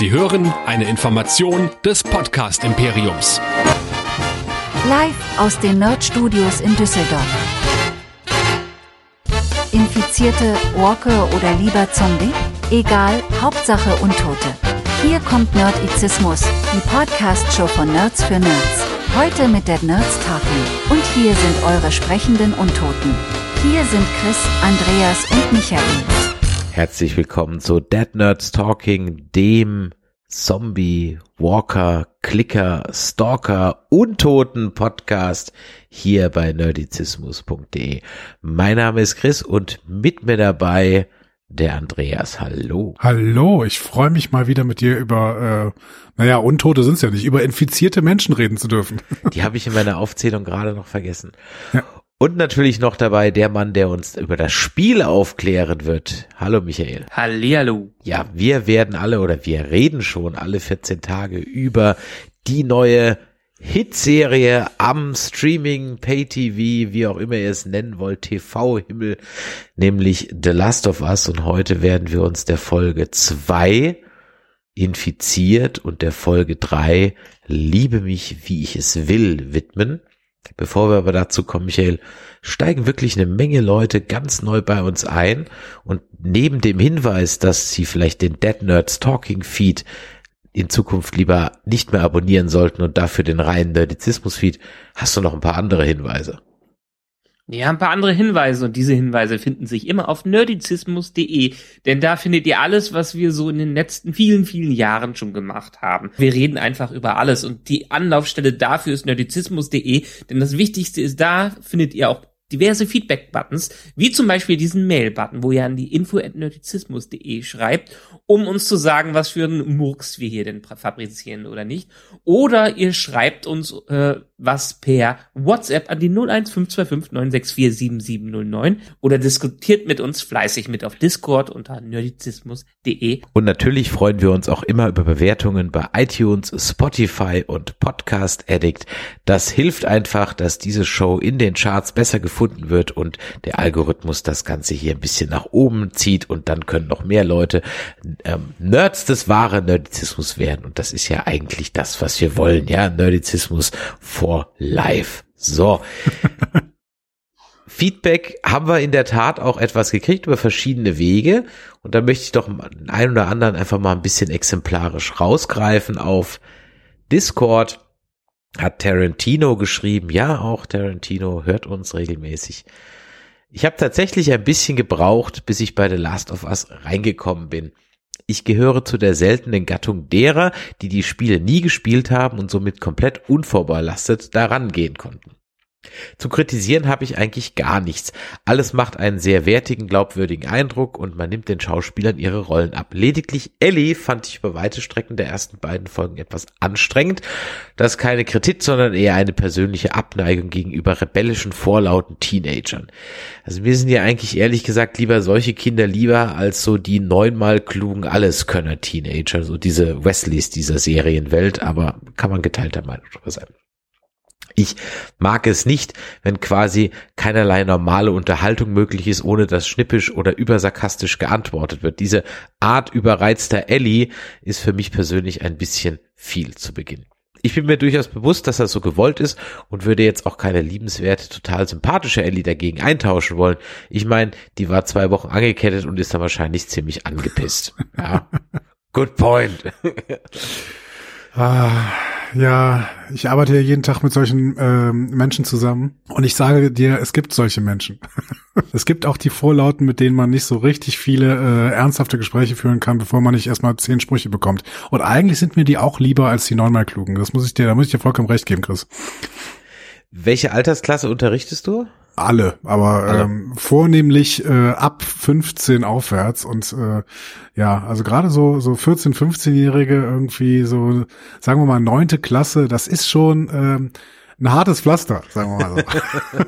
Sie hören eine Information des Podcast Imperiums. Live aus den Nerd Studios in Düsseldorf. Infizierte, Walker oder lieber Zombie? Egal, Hauptsache Untote. Hier kommt Nerdizismus, die Podcast-Show von Nerds für Nerds. Heute mit Dead Nerds Talking. Und hier sind eure sprechenden Untoten. Hier sind Chris, Andreas und Michael. Herzlich willkommen zu Dead Nerds Talking, dem Zombie, Walker, Clicker, Stalker, Untoten Podcast hier bei nerdizismus.de. Mein Name ist Chris und mit mir dabei der Andreas. Hallo. Hallo, ich freue mich mal wieder mit dir über, äh, naja, Untote sind's ja nicht, über infizierte Menschen reden zu dürfen. Die habe ich in meiner Aufzählung gerade noch vergessen. Ja. Und natürlich noch dabei der Mann, der uns über das Spiel aufklären wird. Hallo Michael. Hallihallo. Ja, wir werden alle oder wir reden schon alle 14 Tage über die neue Hitserie am Streaming, Pay-TV, wie auch immer ihr es nennen wollt, TV-Himmel, nämlich The Last of Us. Und heute werden wir uns der Folge zwei infiziert und der Folge drei Liebe mich, wie ich es will, widmen. Bevor wir aber dazu kommen, Michael, steigen wirklich eine Menge Leute ganz neu bei uns ein und neben dem Hinweis, dass sie vielleicht den Dead Nerds Talking Feed in Zukunft lieber nicht mehr abonnieren sollten und dafür den reinen Nerdizismus Feed, hast du noch ein paar andere Hinweise. Ja, ein paar andere Hinweise und diese Hinweise finden sich immer auf nerdizismus.de, denn da findet ihr alles, was wir so in den letzten vielen, vielen Jahren schon gemacht haben. Wir reden einfach über alles und die Anlaufstelle dafür ist nerdizismus.de, denn das Wichtigste ist, da findet ihr auch diverse Feedback-Buttons, wie zum Beispiel diesen Mail-Button, wo ihr an die info.nerdizismus.de schreibt, um uns zu sagen, was für einen Murks wir hier denn fabrizieren oder nicht. Oder ihr schreibt uns äh, was per WhatsApp an die 0152596477709 oder diskutiert mit uns fleißig mit auf Discord unter nerdizismus.de. Und natürlich freuen wir uns auch immer über Bewertungen bei iTunes, Spotify und Podcast Addict. Das hilft einfach, dass diese Show in den Charts besser gefunden wird und der Algorithmus das Ganze hier ein bisschen nach oben zieht und dann können noch mehr Leute ähm, Nerds des wahren Nerdizismus werden. Und das ist ja eigentlich das, was wir wollen, ja, Nerdizismus for life. So. Feedback haben wir in der Tat auch etwas gekriegt über verschiedene Wege. Und da möchte ich doch den einen oder anderen einfach mal ein bisschen exemplarisch rausgreifen auf Discord. Hat Tarantino geschrieben. Ja, auch Tarantino hört uns regelmäßig. Ich habe tatsächlich ein bisschen gebraucht, bis ich bei The Last of Us reingekommen bin. Ich gehöre zu der seltenen Gattung derer, die die Spiele nie gespielt haben und somit komplett unvorbelastet daran gehen konnten. Zu kritisieren habe ich eigentlich gar nichts. Alles macht einen sehr wertigen, glaubwürdigen Eindruck und man nimmt den Schauspielern ihre Rollen ab. Lediglich Ellie fand ich über weite Strecken der ersten beiden Folgen etwas anstrengend. Das ist keine Kritik, sondern eher eine persönliche Abneigung gegenüber rebellischen, vorlauten Teenagern. Also mir sind ja eigentlich ehrlich gesagt lieber solche Kinder lieber als so die neunmal klugen Alleskönner-Teenager, so diese Wesleys dieser Serienwelt, aber kann man geteilter Meinung darüber sein. Ich mag es nicht, wenn quasi keinerlei normale Unterhaltung möglich ist, ohne dass schnippisch oder übersarkastisch geantwortet wird. Diese Art überreizter Ellie ist für mich persönlich ein bisschen viel zu Beginn. Ich bin mir durchaus bewusst, dass das so gewollt ist und würde jetzt auch keine liebenswerte, total sympathische Ellie dagegen eintauschen wollen. Ich meine, die war zwei Wochen angekettet und ist dann wahrscheinlich ziemlich angepisst. Ja. Good point. Ah, ja, ich arbeite ja jeden Tag mit solchen ähm, Menschen zusammen und ich sage dir, es gibt solche Menschen. es gibt auch die Vorlauten, mit denen man nicht so richtig viele äh, ernsthafte Gespräche führen kann, bevor man nicht erstmal zehn Sprüche bekommt. Und eigentlich sind mir die auch lieber als die neunmal klugen. Das muss ich dir, da muss ich dir vollkommen recht geben, Chris. Welche Altersklasse unterrichtest du? Alle, aber Alle. Ähm, vornehmlich äh, ab 15 aufwärts und äh, ja, also gerade so so 14, 15-Jährige irgendwie so, sagen wir mal neunte Klasse, das ist schon ähm, ein hartes Pflaster, sagen wir mal so.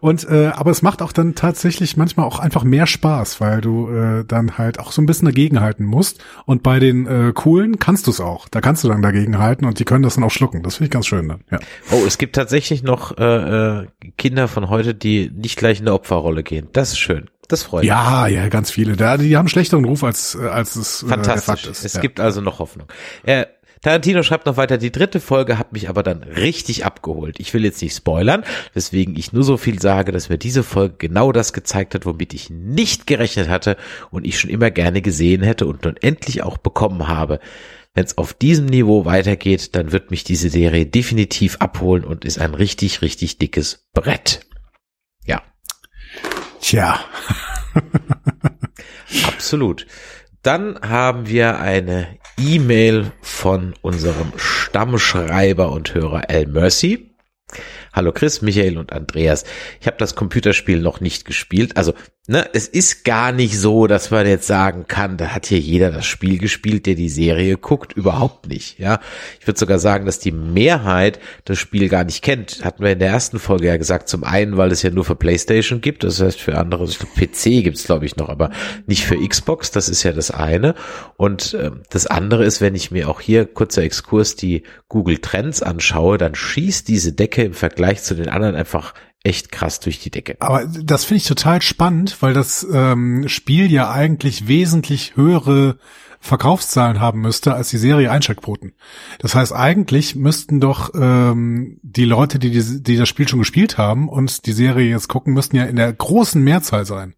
und äh, aber es macht auch dann tatsächlich manchmal auch einfach mehr Spaß, weil du äh, dann halt auch so ein bisschen dagegenhalten musst. Und bei den äh, coolen kannst du es auch. Da kannst du dann dagegenhalten und die können das dann auch schlucken. Das finde ich ganz schön dann. Ja. Oh, es gibt tatsächlich noch äh, äh, Kinder von heute, die nicht gleich in eine Opferrolle gehen. Das ist schön. Das freut mich. Ja, ja, ganz viele. Da, die haben schlechteren Ruf als, äh, als es äh, der Fantastisch. Fakt ist. Es ja. gibt also noch Hoffnung. Äh, Tarantino schreibt noch weiter, die dritte Folge hat mich aber dann richtig abgeholt. Ich will jetzt nicht spoilern, weswegen ich nur so viel sage, dass mir diese Folge genau das gezeigt hat, womit ich nicht gerechnet hatte und ich schon immer gerne gesehen hätte und nun endlich auch bekommen habe. Wenn es auf diesem Niveau weitergeht, dann wird mich diese Serie definitiv abholen und ist ein richtig, richtig dickes Brett. Ja, Tja, Absolut. Dann haben wir eine E-Mail von unserem Stammschreiber und Hörer Al Mercy. Hallo Chris, Michael und Andreas. Ich habe das Computerspiel noch nicht gespielt. Also, ne, es ist gar nicht so, dass man jetzt sagen kann, da hat hier jeder das Spiel gespielt, der die Serie guckt. Überhaupt nicht. Ja, ich würde sogar sagen, dass die Mehrheit das Spiel gar nicht kennt. Hatten wir in der ersten Folge ja gesagt. Zum einen, weil es ja nur für PlayStation gibt. Das heißt, für andere, glaub, PC gibt's glaube ich noch, aber nicht für Xbox. Das ist ja das eine. Und ähm, das andere ist, wenn ich mir auch hier kurzer Exkurs die Google Trends anschaue, dann schießt diese Decke im Vergleich zu den anderen einfach echt krass durch die Decke. aber das finde ich total spannend, weil das ähm, Spiel ja eigentlich wesentlich höhere Verkaufszahlen haben müsste als die Serie Einschaltquoten. Das heißt, eigentlich müssten doch ähm, die Leute, die, die, die das Spiel schon gespielt haben und die Serie jetzt gucken, müssten ja in der großen Mehrzahl sein.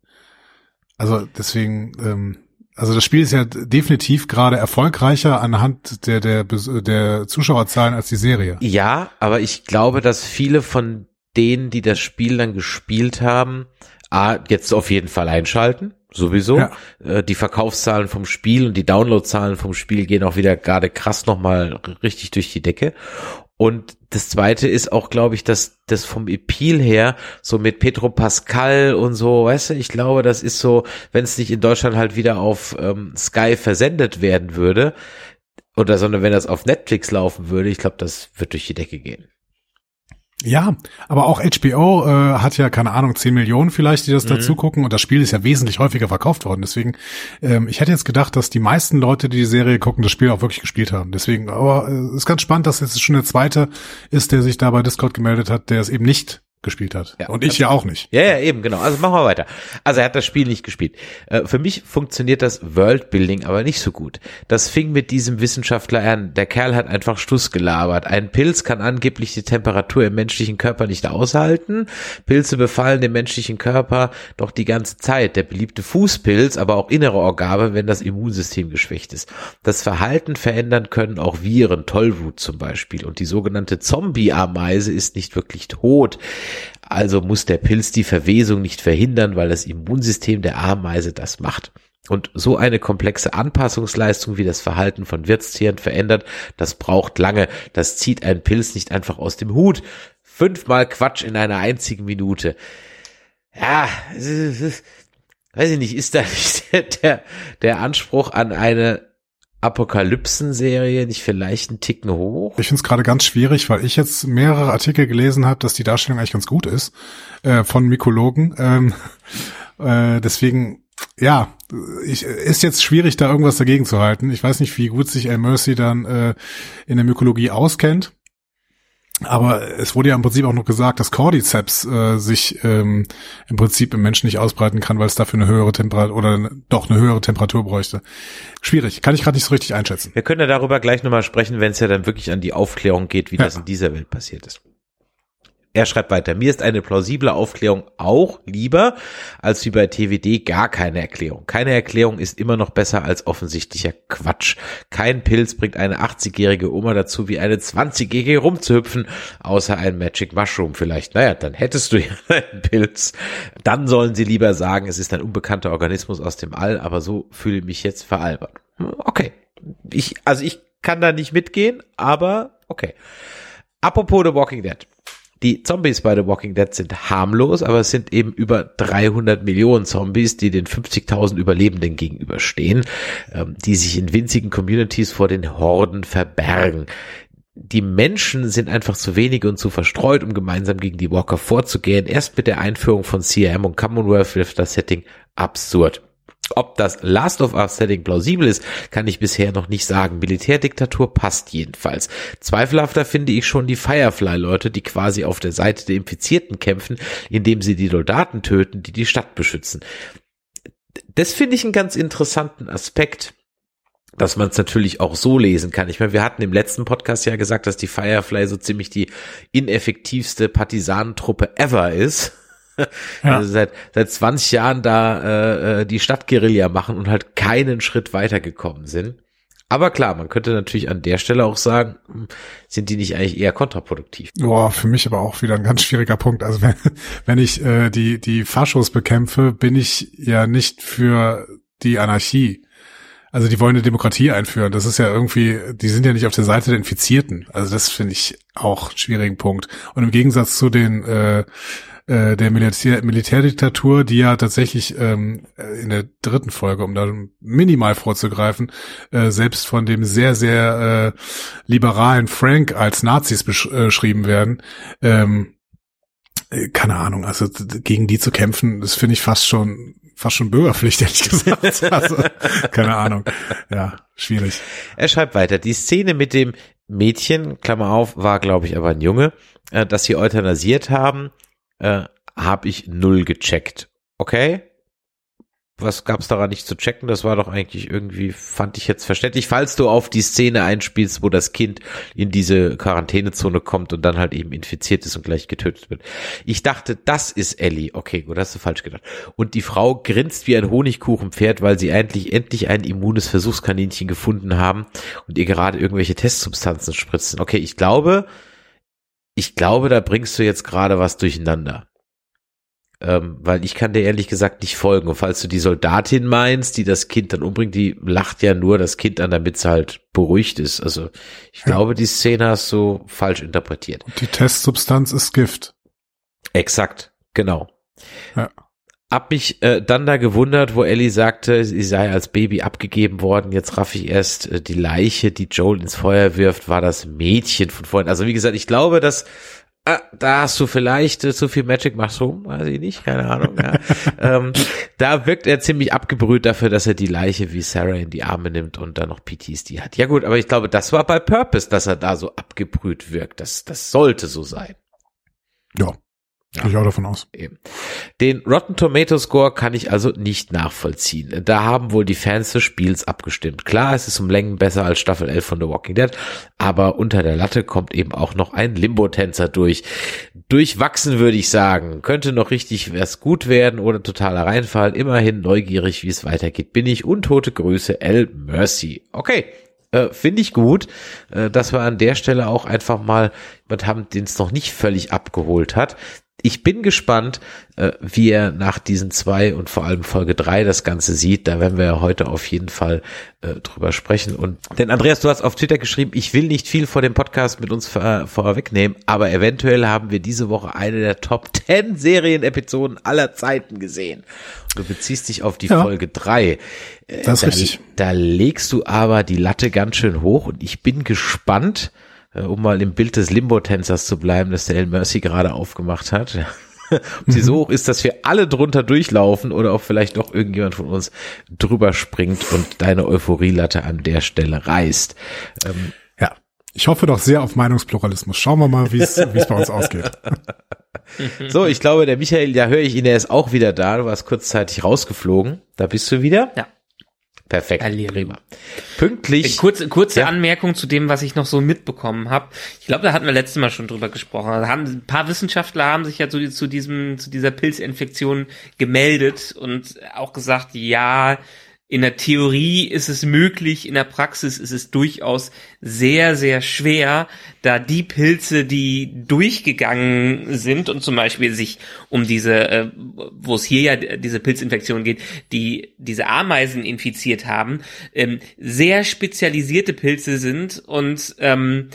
Also deswegen, ähm, also das Spiel ist ja definitiv gerade erfolgreicher anhand der, der, der Zuschauerzahlen als die Serie. Ja, aber ich glaube, dass viele von denen, die das Spiel dann gespielt haben, A, jetzt auf jeden Fall einschalten. Sowieso. Ja. Äh, Die Verkaufszahlen vom Spiel und die Downloadzahlen vom Spiel gehen auch wieder gerade krass nochmal richtig durch die Decke. Und das zweite ist auch, glaube ich, dass das vom Appeal her, so mit Petro Pascal und so, weißt du, ich glaube, das ist so, wenn es nicht in Deutschland halt wieder auf ähm, Sky versendet werden würde, oder sondern wenn das auf Netflix laufen würde, ich glaube, das wird durch die Decke gehen. Ja, aber auch HBO äh, hat ja, keine Ahnung, 10 Millionen vielleicht, die das Mhm. dazu gucken und das Spiel ist ja wesentlich häufiger verkauft worden. Deswegen, ähm, ich hätte jetzt gedacht, dass die meisten Leute, die die Serie gucken, das Spiel auch wirklich gespielt haben. Deswegen, aber äh, ist ganz spannend, dass jetzt schon der zweite ist, der sich da bei Discord gemeldet hat, der es eben nicht gespielt hat. Ja, und ich ja auch nicht. Ja, ja, eben, genau. Also machen wir weiter. Also er hat das Spiel nicht gespielt. Äh, für mich funktioniert das Worldbuilding aber nicht so gut. Das fing mit diesem Wissenschaftler an. Der Kerl hat einfach Stuss gelabert. Ein Pilz kann angeblich die Temperatur im menschlichen Körper nicht aushalten. Pilze befallen den menschlichen Körper doch die ganze Zeit. Der beliebte Fußpilz, aber auch innere Organe, wenn das Immunsystem geschwächt ist. Das Verhalten verändern können auch Viren, Tollwut zum Beispiel. Und die sogenannte Zombie-Ameise ist nicht wirklich tot. Also muss der Pilz die Verwesung nicht verhindern, weil das Immunsystem der Ameise das macht. Und so eine komplexe Anpassungsleistung, wie das Verhalten von Wirtstieren verändert, das braucht lange. Das zieht ein Pilz nicht einfach aus dem Hut. Fünfmal Quatsch in einer einzigen Minute. Ja, weiß ich nicht, ist da nicht der, der Anspruch an eine Apokalypsen-Serie nicht vielleicht einen Ticken hoch? Ich finde es gerade ganz schwierig, weil ich jetzt mehrere Artikel gelesen habe, dass die Darstellung eigentlich ganz gut ist äh, von Mykologen. Ähm, äh, deswegen, ja, ich, ist jetzt schwierig, da irgendwas dagegen zu halten. Ich weiß nicht, wie gut sich Al Mercy dann äh, in der Mykologie auskennt. Aber es wurde ja im Prinzip auch noch gesagt, dass Cordyceps äh, sich ähm, im Prinzip im Menschen nicht ausbreiten kann, weil es dafür eine höhere Temperatur oder doch eine höhere Temperatur bräuchte. Schwierig, kann ich gerade nicht so richtig einschätzen. Wir können ja darüber gleich nochmal sprechen, wenn es ja dann wirklich an die Aufklärung geht, wie Ja. das in dieser Welt passiert ist. Er schreibt weiter, mir ist eine plausible Aufklärung auch lieber, als wie bei TWD gar keine Erklärung. Keine Erklärung ist immer noch besser als offensichtlicher Quatsch. Kein Pilz bringt eine 80-jährige Oma dazu, wie eine 20-jährige rumzuhüpfen, außer ein Magic Mushroom vielleicht. Naja, dann hättest du ja einen Pilz. Dann sollen sie lieber sagen, es ist ein unbekannter Organismus aus dem All, aber so fühle ich mich jetzt veralbert. Okay. Ich, also ich kann da nicht mitgehen, aber okay. Apropos The Walking Dead. Die Zombies bei The Walking Dead sind harmlos, aber es sind eben über 300 Millionen Zombies, die den 50.000 Überlebenden gegenüberstehen, ähm, die sich in winzigen Communities vor den Horden verbergen. Die Menschen sind einfach zu wenige und zu verstreut, um gemeinsam gegen die Walker vorzugehen. Erst mit der Einführung von CRM und Commonwealth wird das Setting absurd. Ob das Last of Us Setting plausibel ist, kann ich bisher noch nicht sagen. Militärdiktatur passt jedenfalls. Zweifelhafter finde ich schon die Firefly-Leute, die quasi auf der Seite der Infizierten kämpfen, indem sie die Soldaten töten, die die Stadt beschützen. Das finde ich einen ganz interessanten Aspekt dass man es natürlich auch so lesen kann. Ich meine, wir hatten im letzten Podcast ja gesagt, dass die Firefly so ziemlich die ineffektivste Partisanentruppe ever ist. Ja. Also seit, seit 20 Jahren da äh, äh, die Stadtguerilla machen und halt keinen Schritt weitergekommen sind. Aber klar, man könnte natürlich an der Stelle auch sagen, hm, sind die nicht eigentlich eher kontraproduktiv? Boah, für mich aber auch wieder ein ganz schwieriger Punkt. Also wenn, wenn ich äh, die, die Faschos bekämpfe, bin ich ja nicht für die Anarchie. Also die wollen eine Demokratie einführen. Das ist ja irgendwie, die sind ja nicht auf der Seite der Infizierten. Also das finde ich auch einen schwierigen Punkt. Und im Gegensatz zu den äh, äh, der Militär, Militärdiktatur, die ja tatsächlich ähm, in der dritten Folge, um da minimal vorzugreifen, äh, selbst von dem sehr, sehr äh, liberalen Frank als Nazis beschrieben äh, werden. Ähm, äh, keine Ahnung, also gegen die zu kämpfen, das finde ich fast schon fast schon Bürgerpflicht, ehrlich gesagt. Also, keine Ahnung. Ja, schwierig. Er schreibt weiter, die Szene mit dem Mädchen, Klammer auf, war, glaube ich, aber ein Junge, äh, dass sie euthanasiert haben, äh, habe ich null gecheckt. Okay? Was gab's daran nicht zu checken? Das war doch eigentlich irgendwie, fand ich jetzt verständlich, falls du auf die Szene einspielst, wo das Kind in diese Quarantänezone kommt und dann halt eben infiziert ist und gleich getötet wird. Ich dachte, das ist Ellie. Okay, gut, hast du falsch gedacht. Und die Frau grinst wie ein Honigkuchenpferd, weil sie endlich, endlich ein immunes Versuchskaninchen gefunden haben und ihr gerade irgendwelche Testsubstanzen spritzen. Okay, ich glaube, ich glaube, da bringst du jetzt gerade was durcheinander. Ähm, weil ich kann dir ehrlich gesagt nicht folgen. Und falls du die Soldatin meinst, die das Kind dann umbringt, die lacht ja nur das Kind an, damit es halt beruhigt ist. Also ich ja. glaube, die Szene hast du falsch interpretiert. Und die Testsubstanz ist Gift. Exakt, genau. Ja. Hab mich äh, dann da gewundert, wo Ellie sagte, sie sei als Baby abgegeben worden. Jetzt raff ich erst äh, die Leiche, die Joel ins Feuer wirft, war das Mädchen von vorhin. Also wie gesagt, ich glaube, dass ah, da hast du vielleicht äh, zu viel Magic Mushroom, weiß ich nicht, keine Ahnung. Ja. ähm, da wirkt er ziemlich abgebrüht dafür, dass er die Leiche wie Sarah in die Arme nimmt und dann noch PTSD hat. Ja gut, aber ich glaube, das war bei Purpose, dass er da so abgebrüht wirkt. Das, das sollte so sein. Ja, ja. Gehe ich auch davon aus. Eben. Den Rotten Tomato Score kann ich also nicht nachvollziehen. Da haben wohl die Fans des Spiels abgestimmt. Klar, es ist um Längen besser als Staffel 11 von The Walking Dead, aber unter der Latte kommt eben auch noch ein Limbo-Tänzer durch. Durchwachsen würde ich sagen. Könnte noch richtig was gut werden oder totaler Reinfall. Immerhin neugierig, wie es weitergeht. Bin ich untote Grüße, L. Mercy. Okay, äh, finde ich gut, äh, dass wir an der Stelle auch einfach mal jemand haben, den es noch nicht völlig abgeholt hat ich bin gespannt, äh, wie er nach diesen zwei und vor allem Folge drei das Ganze sieht. Da werden wir ja heute auf jeden Fall äh, drüber sprechen. Und denn Andreas, du hast auf Twitter geschrieben, ich will nicht viel vor dem Podcast mit uns vor, vorwegnehmen, aber eventuell haben wir diese Woche eine der Top 10 Serienepisoden aller Zeiten gesehen. Du beziehst dich auf die ja, Folge drei. Äh, das ist da, richtig. Da legst du aber die Latte ganz schön hoch und ich bin gespannt, äh, um mal im Bild des Limbo-Tänzers zu bleiben, das der El Mercy gerade aufgemacht hat. ob sie so hoch ist, dass wir alle drunter durchlaufen oder ob vielleicht doch irgendjemand von uns drüber springt und deine Euphorielatte an der Stelle reißt. Ähm, ja, ich hoffe doch sehr auf Meinungspluralismus. Schauen wir mal, wie es wie es bei uns ausgeht. so, ich glaube, der Michael, da höre ich ihn, er ist auch wieder da. Du warst kurzzeitig rausgeflogen. Da bist du wieder. Ja. Perfekt, Hallihallo. prima. Pünktlich. Kurze, kurze ja. Anmerkung zu dem, was ich noch so mitbekommen habe. Ich glaube, da hatten wir letztes Mal schon drüber gesprochen. Also haben, ein paar Wissenschaftler haben sich ja zu, zu diesem, zu dieser Pilzinfektion gemeldet und auch gesagt, ja, in der Theorie ist es möglich, in der Praxis ist es durchaus sehr, sehr schwer, da die Pilze, die durchgegangen sind und zum Beispiel sich um diese, äh, wo es hier ja diese Pilzinfektion geht, die diese Ameisen infiziert haben, ähm, sehr spezialisierte Pilze sind und ähm,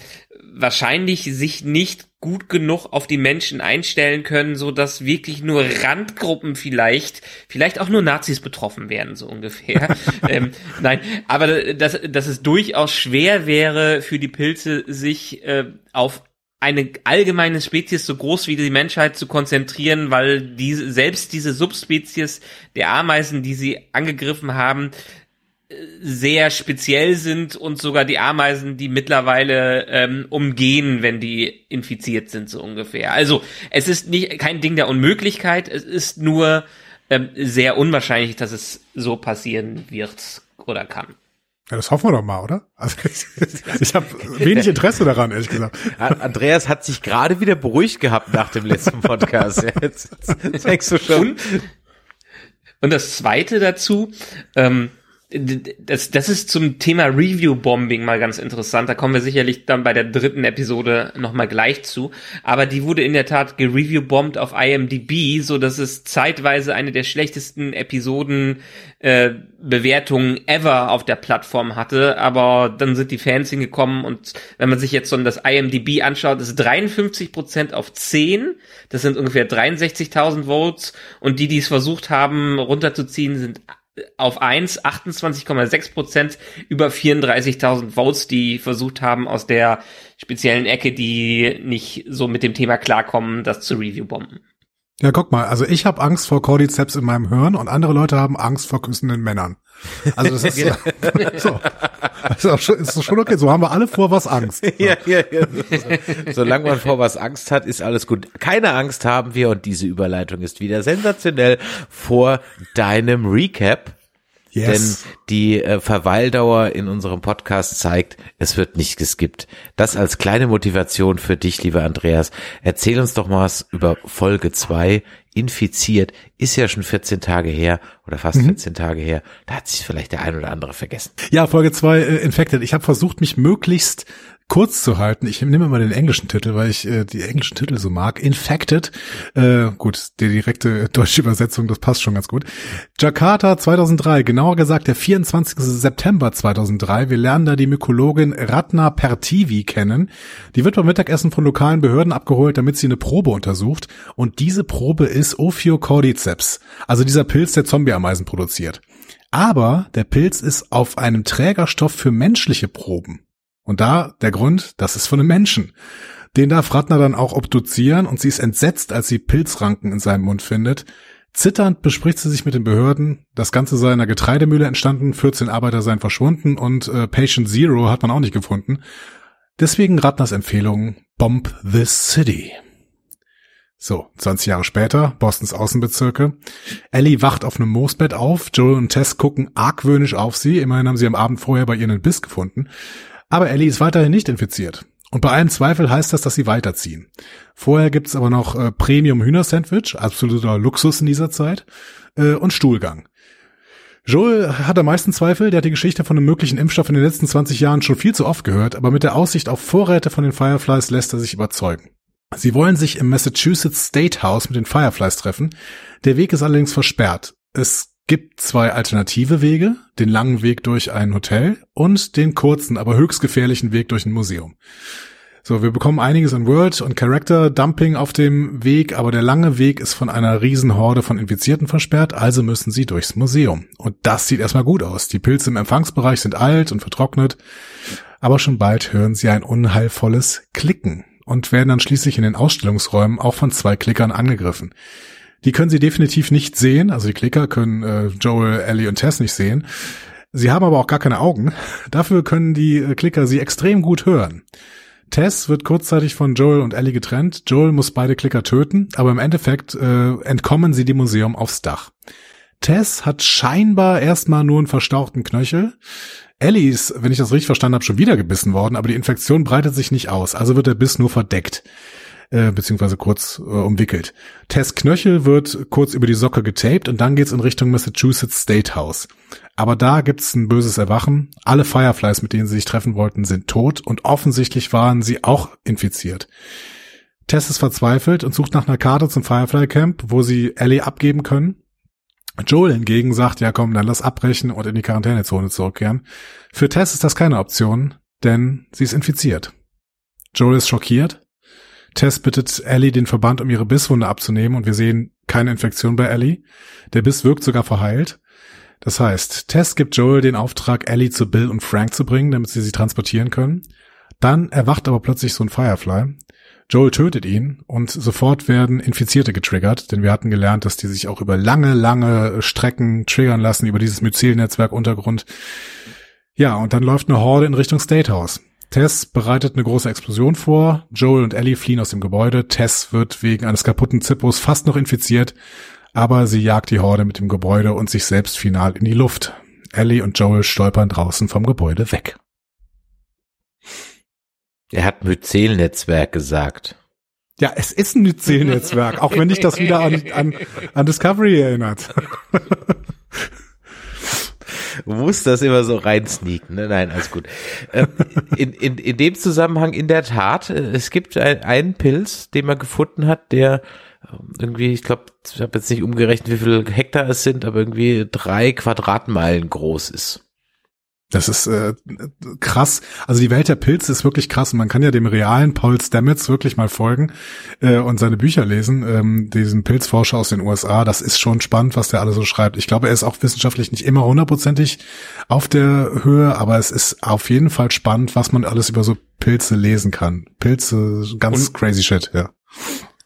wahrscheinlich sich nicht gut genug auf die Menschen einstellen können, so dass wirklich nur Randgruppen vielleicht, vielleicht auch nur Nazis betroffen werden, so ungefähr. ähm, nein, aber dass, dass es durchaus schwer wäre für die Pilze, sich äh, auf eine allgemeine Spezies so groß wie die Menschheit zu konzentrieren, weil diese, selbst diese Subspezies der Ameisen, die sie angegriffen haben, sehr speziell sind und sogar die Ameisen, die mittlerweile ähm, umgehen, wenn die infiziert sind, so ungefähr. Also es ist nicht kein Ding der Unmöglichkeit, es ist nur ähm, sehr unwahrscheinlich, dass es so passieren wird oder kann. Ja, das hoffen wir doch mal, oder? Also ich, ich habe wenig Interesse daran, ehrlich gesagt. Andreas hat sich gerade wieder beruhigt gehabt nach dem letzten Podcast. Jetzt, jetzt denkst du schon. Und, und das Zweite dazu, ähm, das, das ist zum Thema Review-Bombing mal ganz interessant. Da kommen wir sicherlich dann bei der dritten Episode nochmal gleich zu. Aber die wurde in der Tat gereview-bombt auf IMDb, so dass es zeitweise eine der schlechtesten Episoden äh, Bewertungen ever auf der Plattform hatte. Aber dann sind die Fans hingekommen und wenn man sich jetzt so das IMDb anschaut, ist 53 Prozent auf 10. Das sind ungefähr 63.000 Votes. Und die, die es versucht haben runterzuziehen, sind auf 1 28,6 Prozent über 34.000 Votes, die versucht haben, aus der speziellen Ecke, die nicht so mit dem Thema klarkommen, das zu Review-bomben. Ja, guck mal, also ich habe Angst vor Cordyceps in meinem Hirn und andere Leute haben Angst vor küssenden Männern. Also das ist so. Das ist, auch schon, ist schon okay. So haben wir alle vor was Angst. Ja, ja, ja. Solange man vor was Angst hat, ist alles gut. Keine Angst haben wir und diese Überleitung ist wieder sensationell vor deinem Recap Yes. Denn die äh, Verweildauer in unserem Podcast zeigt, es wird nicht geskippt. Das als kleine Motivation für dich, lieber Andreas. Erzähl uns doch mal was über Folge zwei Infiziert. Ist ja schon 14 Tage her oder fast mhm. 14 Tage her. Da hat sich vielleicht der ein oder andere vergessen. Ja, Folge zwei äh, Infected. Ich habe versucht, mich möglichst kurz zu halten. Ich nehme mal den englischen Titel, weil ich äh, die englischen Titel so mag. Infected. Äh, gut, die direkte deutsche Übersetzung, das passt schon ganz gut. Jakarta 2003, genauer gesagt der 24. September 2003. Wir lernen da die Mykologin Ratna Pertivi kennen. Die wird beim Mittagessen von lokalen Behörden abgeholt, damit sie eine Probe untersucht. Und diese Probe ist Ophiocordyceps, also dieser Pilz, der Zombie-Ameisen produziert. Aber der Pilz ist auf einem Trägerstoff für menschliche Proben. Und da der Grund, das ist von einem Menschen. Den darf Ratner dann auch obduzieren und sie ist entsetzt, als sie Pilzranken in seinem Mund findet. Zitternd bespricht sie sich mit den Behörden. Das Ganze sei in einer Getreidemühle entstanden, 14 Arbeiter seien verschwunden und äh, Patient Zero hat man auch nicht gefunden. Deswegen Ratners Empfehlung, Bomb the City. So, 20 Jahre später, Bostons Außenbezirke. Ellie wacht auf einem Moosbett auf. Joel und Tess gucken argwöhnisch auf sie. Immerhin haben sie am Abend vorher bei ihr einen Biss gefunden. Aber Ellie ist weiterhin nicht infiziert. Und bei allem Zweifel heißt das, dass sie weiterziehen. Vorher gibt's aber noch äh, Premium Hühner-Sandwich, absoluter Luxus in dieser Zeit, äh, und Stuhlgang. Joel hat am meisten Zweifel, der hat die Geschichte von einem möglichen Impfstoff in den letzten 20 Jahren schon viel zu oft gehört, aber mit der Aussicht auf Vorräte von den Fireflies lässt er sich überzeugen. Sie wollen sich im Massachusetts State House mit den Fireflies treffen. Der Weg ist allerdings versperrt. Es gibt zwei alternative Wege, den langen Weg durch ein Hotel und den kurzen, aber höchst gefährlichen Weg durch ein Museum. So, wir bekommen einiges an Word und Character Dumping auf dem Weg, aber der lange Weg ist von einer Riesenhorde von Infizierten versperrt, also müssen sie durchs Museum. Und das sieht erstmal gut aus. Die Pilze im Empfangsbereich sind alt und vertrocknet, aber schon bald hören sie ein unheilvolles Klicken und werden dann schließlich in den Ausstellungsräumen auch von zwei Klickern angegriffen. Die können sie definitiv nicht sehen. Also die Klicker können äh, Joel, Ellie und Tess nicht sehen. Sie haben aber auch gar keine Augen. Dafür können die äh, Klicker sie extrem gut hören. Tess wird kurzzeitig von Joel und Ellie getrennt. Joel muss beide Klicker töten, aber im Endeffekt äh, entkommen sie dem Museum aufs Dach. Tess hat scheinbar erstmal nur einen verstauchten Knöchel. Ellie ist, wenn ich das richtig verstanden habe, schon wieder gebissen worden, aber die Infektion breitet sich nicht aus, also wird der Biss nur verdeckt äh, beziehungsweise kurz äh, umwickelt. Tess Knöchel wird kurz über die Socke getaped und dann geht's in Richtung Massachusetts State House. Aber da gibt's ein böses Erwachen. Alle Fireflies, mit denen sie sich treffen wollten, sind tot und offensichtlich waren sie auch infiziert. Tess ist verzweifelt und sucht nach einer Karte zum Firefly Camp, wo sie Ellie abgeben können. Joel hingegen sagt, ja komm, dann lass abbrechen und in die Quarantänezone zurückkehren. Für Tess ist das keine Option, denn sie ist infiziert. Joel ist schockiert Tess bittet Ellie, den Verband um ihre Bisswunde abzunehmen und wir sehen keine Infektion bei Ellie. Der Biss wirkt sogar verheilt. Das heißt, Tess gibt Joel den Auftrag, Ellie zu Bill und Frank zu bringen, damit sie sie transportieren können. Dann erwacht aber plötzlich so ein Firefly. Joel tötet ihn und sofort werden Infizierte getriggert, denn wir hatten gelernt, dass die sich auch über lange, lange Strecken triggern lassen, über dieses Myzel-Netzwerk Untergrund. Ja, und dann läuft eine Horde in Richtung State House. Tess bereitet eine große Explosion vor. Joel und Ellie fliehen aus dem Gebäude. Tess wird wegen eines kaputten Zippos fast noch infiziert, aber sie jagt die Horde mit dem Gebäude und sich selbst final in die Luft. Ellie und Joel stolpern draußen vom Gebäude weg. Er hat Myzel-Netzwerk gesagt. Ja, es ist ein Myzel-Netzwerk, auch wenn dich das wieder an, an, an Discovery erinnert. Du musst das immer so reinsneaken, ne? Nein, alles gut. Ähm, in, in, in dem Zusammenhang in der Tat, äh, es gibt ein, einen Pilz, den man gefunden hat, der ähm, irgendwie, ich glaube, ich habe jetzt nicht umgerechnet, wie viele Hektar es sind, aber irgendwie drei Quadratmeilen groß ist. Das ist äh, krass. Also die Welt der Pilze ist wirklich krass. Und man kann ja dem realen Paul Stamets wirklich mal folgen äh, und seine Bücher lesen. Ähm, diesen Pilzforscher aus den USA. Das ist schon spannend, was der alle so schreibt. Ich glaube, er ist auch wissenschaftlich nicht immer hundertprozentig auf der Höhe, aber es ist auf jeden Fall spannend, was man alles über so Pilze lesen kann. Pilze, ganz und, crazy shit, ja.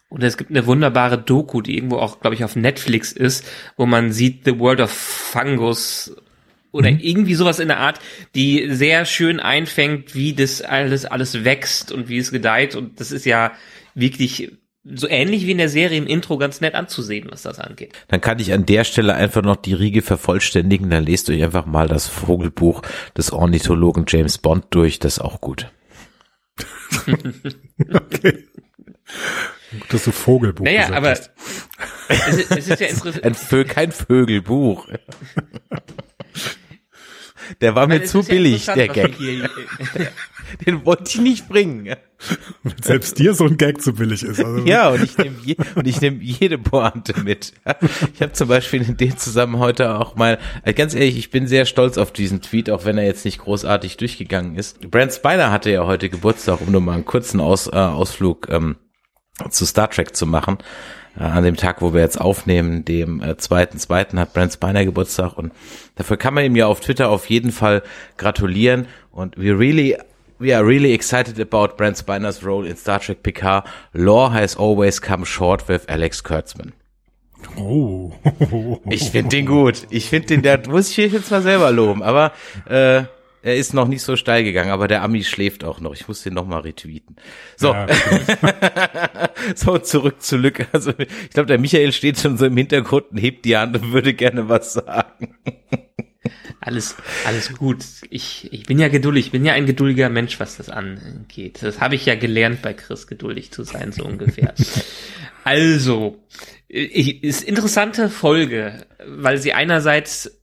Und es gibt eine wunderbare Doku, die irgendwo auch, glaube ich, auf Netflix ist, wo man sieht The World of Fungus oder mhm. irgendwie sowas in der Art, die sehr schön einfängt, wie das alles alles wächst und wie es gedeiht und das ist ja wirklich so ähnlich wie in der Serie im Intro ganz nett anzusehen, was das angeht. Dann kann ich an der Stelle einfach noch die Riege vervollständigen, dann lest euch einfach mal das Vogelbuch des Ornithologen James Bond durch, das ist auch gut. okay. Gut, dass du Vogelbuch Naja, aber es ist, es ist ja interessant. Ein Vö kein Vögelbuch. Der war mir zu billig, der Gag. Den wollte ich nicht bringen. Selbst dir so ein Gag zu billig ist. Also ja, und ich nehme je, und ich nehme jede Pointe mit. Ich habe zum Beispiel in dem Zusammen heute auch mal, äh, ganz ehrlich, ich bin sehr stolz auf diesen Tweet, auch wenn er jetzt nicht großartig durchgegangen ist. Brent Spiner hatte ja heute Geburtstag, um nur mal einen kurzen Aus, äh, Ausflug ähm, zu Star Trek zu machen. Äh, an dem Tag, wo wir jetzt aufnehmen, dem äh, zweiten, zweiten hat Brent Spiner Geburtstag und dafür kann man ihm ja auf Twitter auf jeden Fall gratulieren und we really We are really excited about Brent Spiner's role in Star Trek Picard. Lore has always come short with Alex Kurtzman. Oh. Ich finde den gut. Ich finde den, der muss ich jetzt mal selber loben, aber äh, er ist noch nicht so steil gegangen, aber der Ami schläft auch noch. Ich muss den noch mal retweeten. So, ja, so zurück zu Lücke. Also ich glaube, der Michael steht schon so im Hintergrund und hebt die Hand und würde gerne was sagen. Alles, alles gut. Ich, ich bin ja geduldig. Ich bin ja ein geduldiger Mensch, was das angeht. Das habe ich ja gelernt bei Chris, geduldig zu sein, so ungefähr. also, ich, ist interessante Folge, weil sie einerseits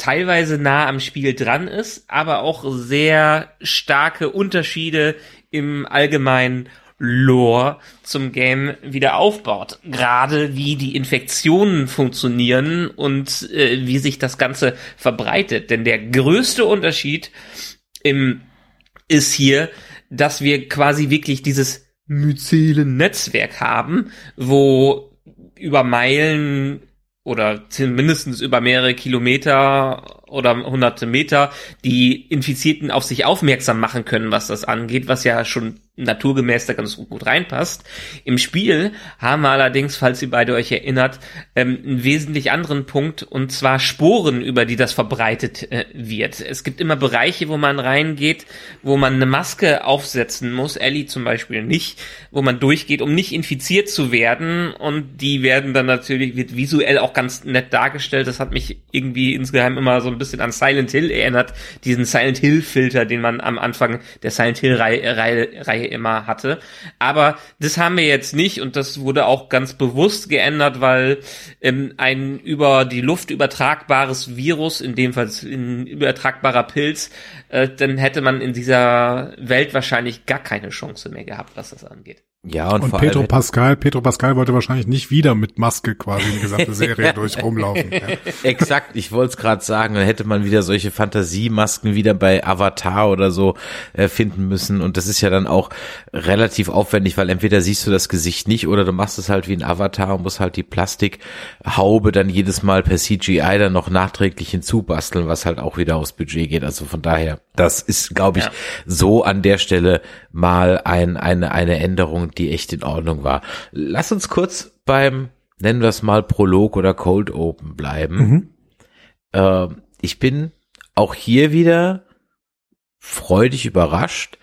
teilweise nah am Spiel dran ist, aber auch sehr starke Unterschiede im allgemeinen Lore zum Game wieder aufbaut. Gerade wie die Infektionen funktionieren und äh, wie sich das Ganze verbreitet. Denn der größte Unterschied im, ist hier, dass wir quasi wirklich dieses myzelen Netzwerk haben, wo über Meilen oder mindestens über mehrere Kilometer oder hunderte Meter die Infizierten auf sich aufmerksam machen können, was das angeht, was ja schon naturgemäß da ganz gut reinpasst. Im Spiel haben wir allerdings, falls ihr beide euch erinnert, ähm, einen wesentlich anderen Punkt und zwar Sporen, über die das verbreitet äh, wird. Es gibt immer Bereiche, wo man reingeht, wo man eine Maske aufsetzen muss, Ellie zum Beispiel nicht, wo man durchgeht, um nicht infiziert zu werden und die werden dann natürlich, wird visuell auch ganz nett dargestellt. Das hat mich irgendwie insgeheim immer so ein bisschen an Silent Hill erinnert, diesen Silent Hill Filter, den man am Anfang der Silent Hill Reihe, Reihe, immer hatte. Aber das haben wir jetzt nicht und das wurde auch ganz bewusst geändert, weil ähm, ein über die Luft übertragbares Virus, in dem Fall ein übertragbarer Pilz, äh, dann hätte man in dieser Welt wahrscheinlich gar keine Chance mehr gehabt, was das angeht. Ja, und, und Pedro Pascal, Pedro Pascal wollte wahrscheinlich nicht wieder mit Maske quasi die gesamte Serie durch rumlaufen. Ja. Exakt, ich wollte es gerade sagen, dann hätte man wieder solche Fantasiemasken wieder bei Avatar oder so äh, finden müssen. Und das ist ja dann auch relativ aufwendig, weil entweder siehst du das Gesicht nicht oder du machst es halt wie ein Avatar und musst halt die Plastikhaube dann jedes Mal per CGI dann noch nachträglich hinzubasteln, was halt auch wieder aufs Budget geht. Also von daher Das ist, glaube ich, ja. so an der Stelle mal ein, eine, eine Änderung, die echt in Ordnung war. Lass uns kurz beim, nennen wir es mal Prolog oder Cold Open bleiben. Mhm. Äh, ich bin auch hier wieder freudig überrascht,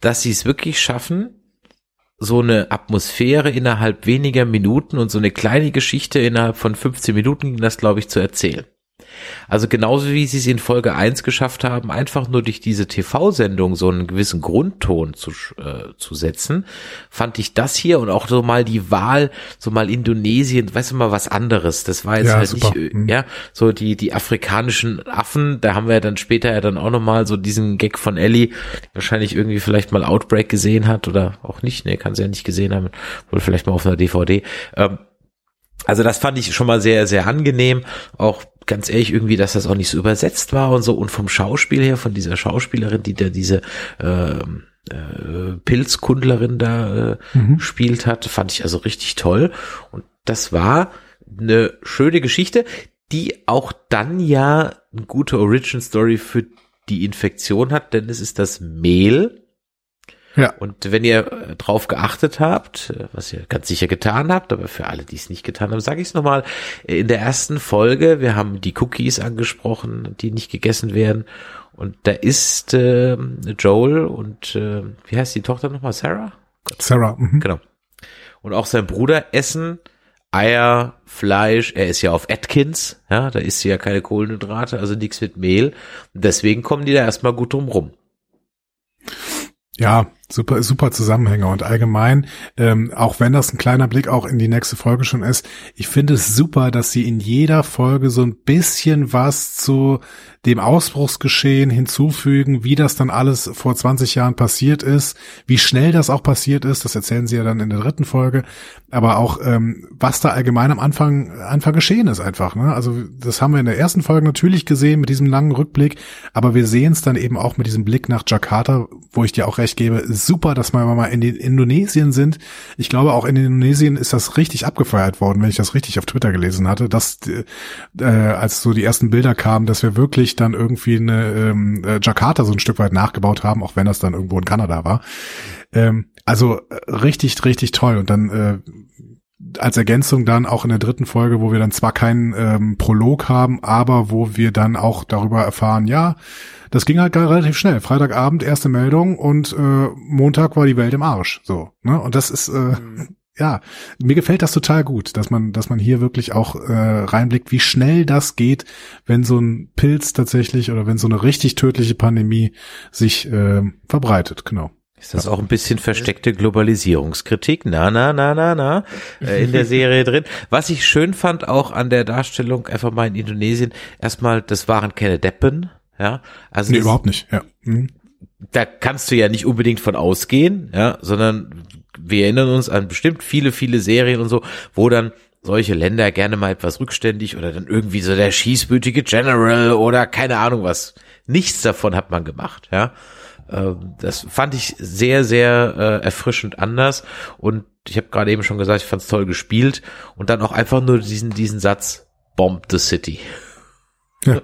dass sie es wirklich schaffen, so eine Atmosphäre innerhalb weniger Minuten und so eine kleine Geschichte innerhalb von 15 Minuten, das glaube ich, zu erzählen. Also genauso wie sie es in Folge 1 geschafft haben, einfach nur durch diese TV-Sendung so einen gewissen Grundton zu, äh, zu setzen, fand ich das hier und auch so mal die Wahl, so mal Indonesien, weißt du mal was anderes. Das war jetzt ja, halt super. nicht, mhm. ja, so die, die afrikanischen Affen, da haben wir ja dann später ja dann auch nochmal so diesen Gag von Ellie, wahrscheinlich irgendwie vielleicht mal Outbreak gesehen hat oder auch nicht, ne, kann sie ja nicht gesehen haben, wohl vielleicht mal auf einer DVD. Ähm, also das fand ich schon mal sehr, sehr angenehm. Auch ganz ehrlich irgendwie, dass das auch nicht so übersetzt war und so. Und vom Schauspiel her, von dieser Schauspielerin, die da diese äh, äh, Pilzkundlerin da äh, mhm. spielt hat, fand ich also richtig toll. Und das war eine schöne Geschichte, die auch dann ja eine gute Origin Story für die Infektion hat, denn es ist das Mehl, ja. Und wenn ihr äh, drauf geachtet habt, äh, was ihr ganz sicher getan habt, aber für alle, die es nicht getan haben, sage ich es nochmal. In der ersten Folge, wir haben die Cookies angesprochen, die nicht gegessen werden. Und da ist äh, Joel und äh, wie heißt die Tochter nochmal? Sarah? Sarah. Mhm. Genau. Und auch sein Bruder essen Eier, Fleisch. Er ist ja auf Atkins, ja, da isst sie ja keine Kohlenhydrate, also nichts mit Mehl. Und deswegen kommen die da erstmal gut drum rum. Ja, super, super Zusammenhänge und allgemein, ähm, auch wenn das ein kleiner Blick auch in die nächste Folge schon ist, ich finde es super, dass sie in jeder Folge so ein bisschen was zu dem Ausbruchsgeschehen hinzufügen, wie das dann alles vor 20 Jahren passiert ist, wie schnell das auch passiert ist, das erzählen sie ja dann in der dritten Folge, aber auch ähm, was da allgemein am Anfang Anfang geschehen ist einfach. Ne? Also das haben wir in der ersten Folge natürlich gesehen mit diesem langen Rückblick, aber wir sehen es dann eben auch mit diesem Blick nach Jakarta, wo ich dir auch recht gebe, super, dass wir mal in Indonesien sind. Ich glaube auch in Indonesien ist das richtig abgefeiert worden, wenn ich das richtig auf Twitter gelesen hatte, dass äh, als so die ersten Bilder kamen, dass wir wirklich dann irgendwie eine ähm, äh, Jakarta so ein Stück weit nachgebaut haben, auch wenn das dann irgendwo in Kanada war. Ähm, also äh, richtig, richtig toll. Und dann äh, als Ergänzung dann auch in der dritten Folge, wo wir dann zwar keinen ähm, Prolog haben, aber wo wir dann auch darüber erfahren, ja, das ging halt relativ schnell. Freitagabend erste Meldung und äh, Montag war die Welt im Arsch. So, ne? Und das ist äh, mhm ja, mir gefällt das total gut, dass man, dass man hier wirklich auch äh, reinblickt, wie schnell das geht, wenn so ein Pilz tatsächlich oder wenn so eine richtig tödliche Pandemie sich äh, verbreitet. Genau. Ist das auch ein bisschen versteckte Globalisierungskritik? Na, na, na, na, na, äh, in der Serie drin. Was ich schön fand auch an der Darstellung einfach mal in Indonesien, erstmal, das waren keine Deppen, ja. Also nee, überhaupt nicht, ja. Mhm. Da kannst du ja nicht unbedingt von ausgehen, ja, sondern wir erinnern uns an bestimmt viele, viele Serien und so, wo dann solche Länder gerne mal etwas rückständig oder dann irgendwie so der schießbütige General oder keine Ahnung was. Nichts davon hat man gemacht, ja. Ähm, das fand ich sehr, sehr äh, erfrischend anders und ich habe gerade eben schon gesagt, ich fand es toll gespielt und dann auch einfach nur diesen, diesen Satz, Bomb the City. Ja.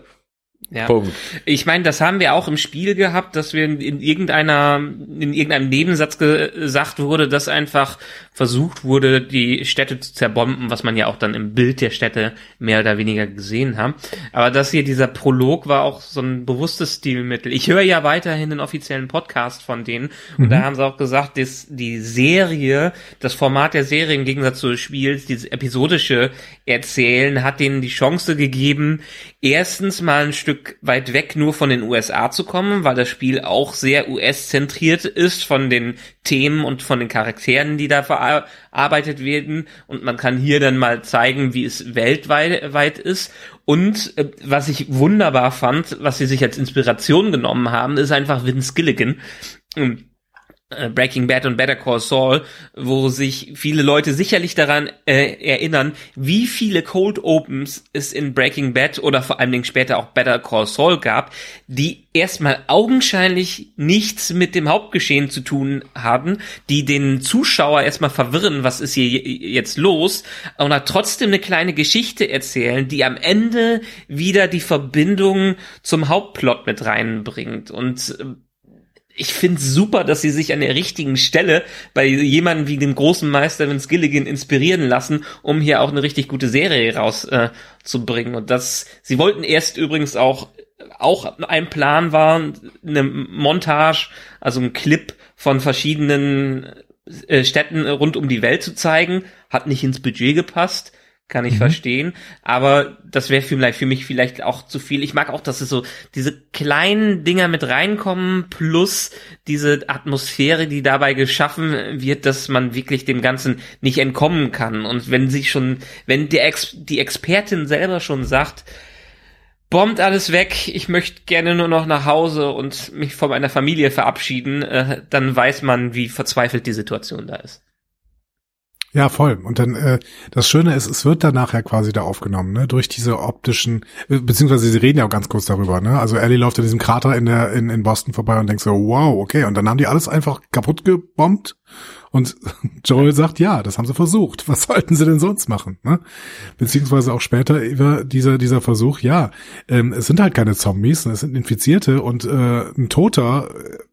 Ja. Punkt. Ich meine, das haben wir auch im Spiel gehabt, dass wir in irgendeiner, in irgendeinem Nebensatz gesagt wurde, dass einfach versucht wurde, die Städte zu zerbomben, was man ja auch dann im Bild der Städte mehr oder weniger gesehen haben. Aber das hier, dieser Prolog war auch so ein bewusstes Stilmittel. Ich höre ja weiterhin den offiziellen Podcast von denen und mhm. da haben sie auch gesagt, dass die Serie, das Format der Serie im Gegensatz zu des Spiels, dieses episodische Erzählen hat denen die Chance gegeben, erstens mal ein Stück weit weg nur von den USA zu kommen, weil das Spiel auch sehr US-zentriert ist von den Themen und von den Charakteren, die da verarbeitet werden. Und man kann hier dann mal zeigen, wie es weltweit weit ist. Und äh, was ich wunderbar fand, was sie sich als Inspiration genommen haben, ist einfach Vince Gilligan. äh, Breaking Bad und Better Call Saul, wo sich viele Leute sicherlich daran äh, erinnern, wie viele Cold Opens es in Breaking Bad oder vor allen Dingen später auch Better Call Saul gab, die erstmal augenscheinlich nichts mit dem Hauptgeschehen zu tun haben, die den Zuschauer erstmal verwirren, was ist hier jetzt los, und trotzdem eine kleine Geschichte erzählen, die am Ende wieder die Verbindung zum Hauptplot mit reinbringt. Und äh, ich finde super, dass sie sich an der richtigen Stelle bei jemandem wie dem großen Meister Vince Gilligan inspirieren lassen, um hier auch eine richtig gute Serie rauszubringen. Äh, und das, sie wollten erst übrigens auch, auch ein Plan war, eine Montage, also ein Clip von verschiedenen äh, Städten rund um die Welt zu zeigen, hat nicht ins Budget gepasst kann ich mhm. verstehen. Aber das wäre vielleicht für mich vielleicht auch zu viel. Ich mag auch, dass es so diese kleinen Dinger mit reinkommen, plus diese Atmosphäre, die dabei geschaffen wird, dass man wirklich dem Ganzen nicht entkommen kann. Und wenn sich schon, wenn der Ex die Expertin selber schon sagt, bombt alles weg, ich möchte gerne nur noch nach Hause und mich von meiner Familie verabschieden, äh, dann weiß man, wie verzweifelt die Situation da ist. Ja, voll. Und dann äh, das Schöne ist, es wird dann nachher quasi da aufgenommen, ne? Durch diese optischen, äh, beziehungsweise sie reden ja auch ganz kurz darüber, ne? Also Ellie läuft in diesem Krater in der in, in Boston vorbei und denkt so, wow, okay. Und dann haben die alles einfach kaputt gebombt und Joel sagt, ja, das haben sie versucht. Was sollten sie denn sonst machen? Ne? Beziehungsweise auch später über dieser, dieser Versuch, ja, ähm, es sind halt keine Zombies, es sind Infizierte und äh, ein Toter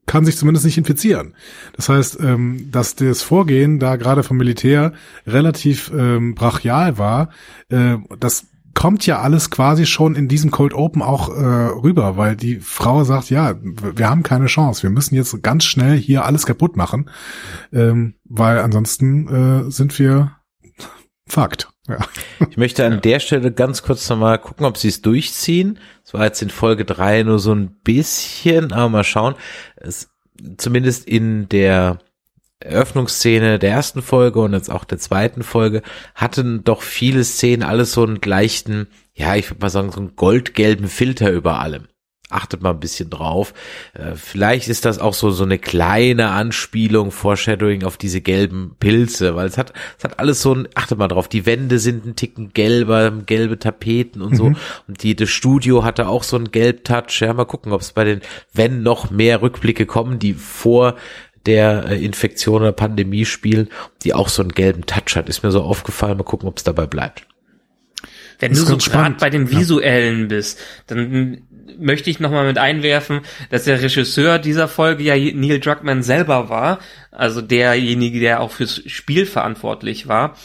kann sich zumindest nicht infizieren. Das heißt, ähm, dass das Vorgehen da gerade vom Militär relativ ähm, brachial war, äh, das kommt ja alles quasi schon in diesem Cold Open auch äh, rüber, weil die Frau sagt, ja, wir haben keine Chance, wir müssen jetzt ganz schnell hier alles kaputt machen, ähm, weil ansonsten äh, sind wir Fakt. Ja. Ich möchte an der Stelle ganz kurz nochmal gucken, ob sie es durchziehen. Das war jetzt in Folge drei nur so ein bisschen, aber mal schauen. Es, zumindest in der Eröffnungsszene der ersten Folge und jetzt auch der zweiten Folge hatten doch viele Szenen alles so einen leichten, ja, ich würde mal sagen, so einen goldgelben Filter über allem. Achtet mal ein bisschen drauf. Äh, vielleicht ist das auch so, so eine kleine Anspielung, Foreshadowing auf diese gelben Pilze, weil es hat, es hat alles so ein, achtet mal drauf, die Wände sind ein Ticken gelber, gelbe Tapeten und so. Mhm. Und die, das Studio hatte auch so einen Gelbtouch. Ja, mal gucken, ob es bei den, wenn noch mehr Rückblicke kommen, die vor der äh, Infektion oder Pandemie spielen, die auch so einen gelben Touch hat. Ist mir so aufgefallen. Mal gucken, ob es dabei bleibt. Wenn du so gerade bei den visuellen ja. bist, dann möchte ich nochmal mit einwerfen, dass der Regisseur dieser Folge ja Neil Druckmann selber war, also derjenige, der auch fürs Spiel verantwortlich war.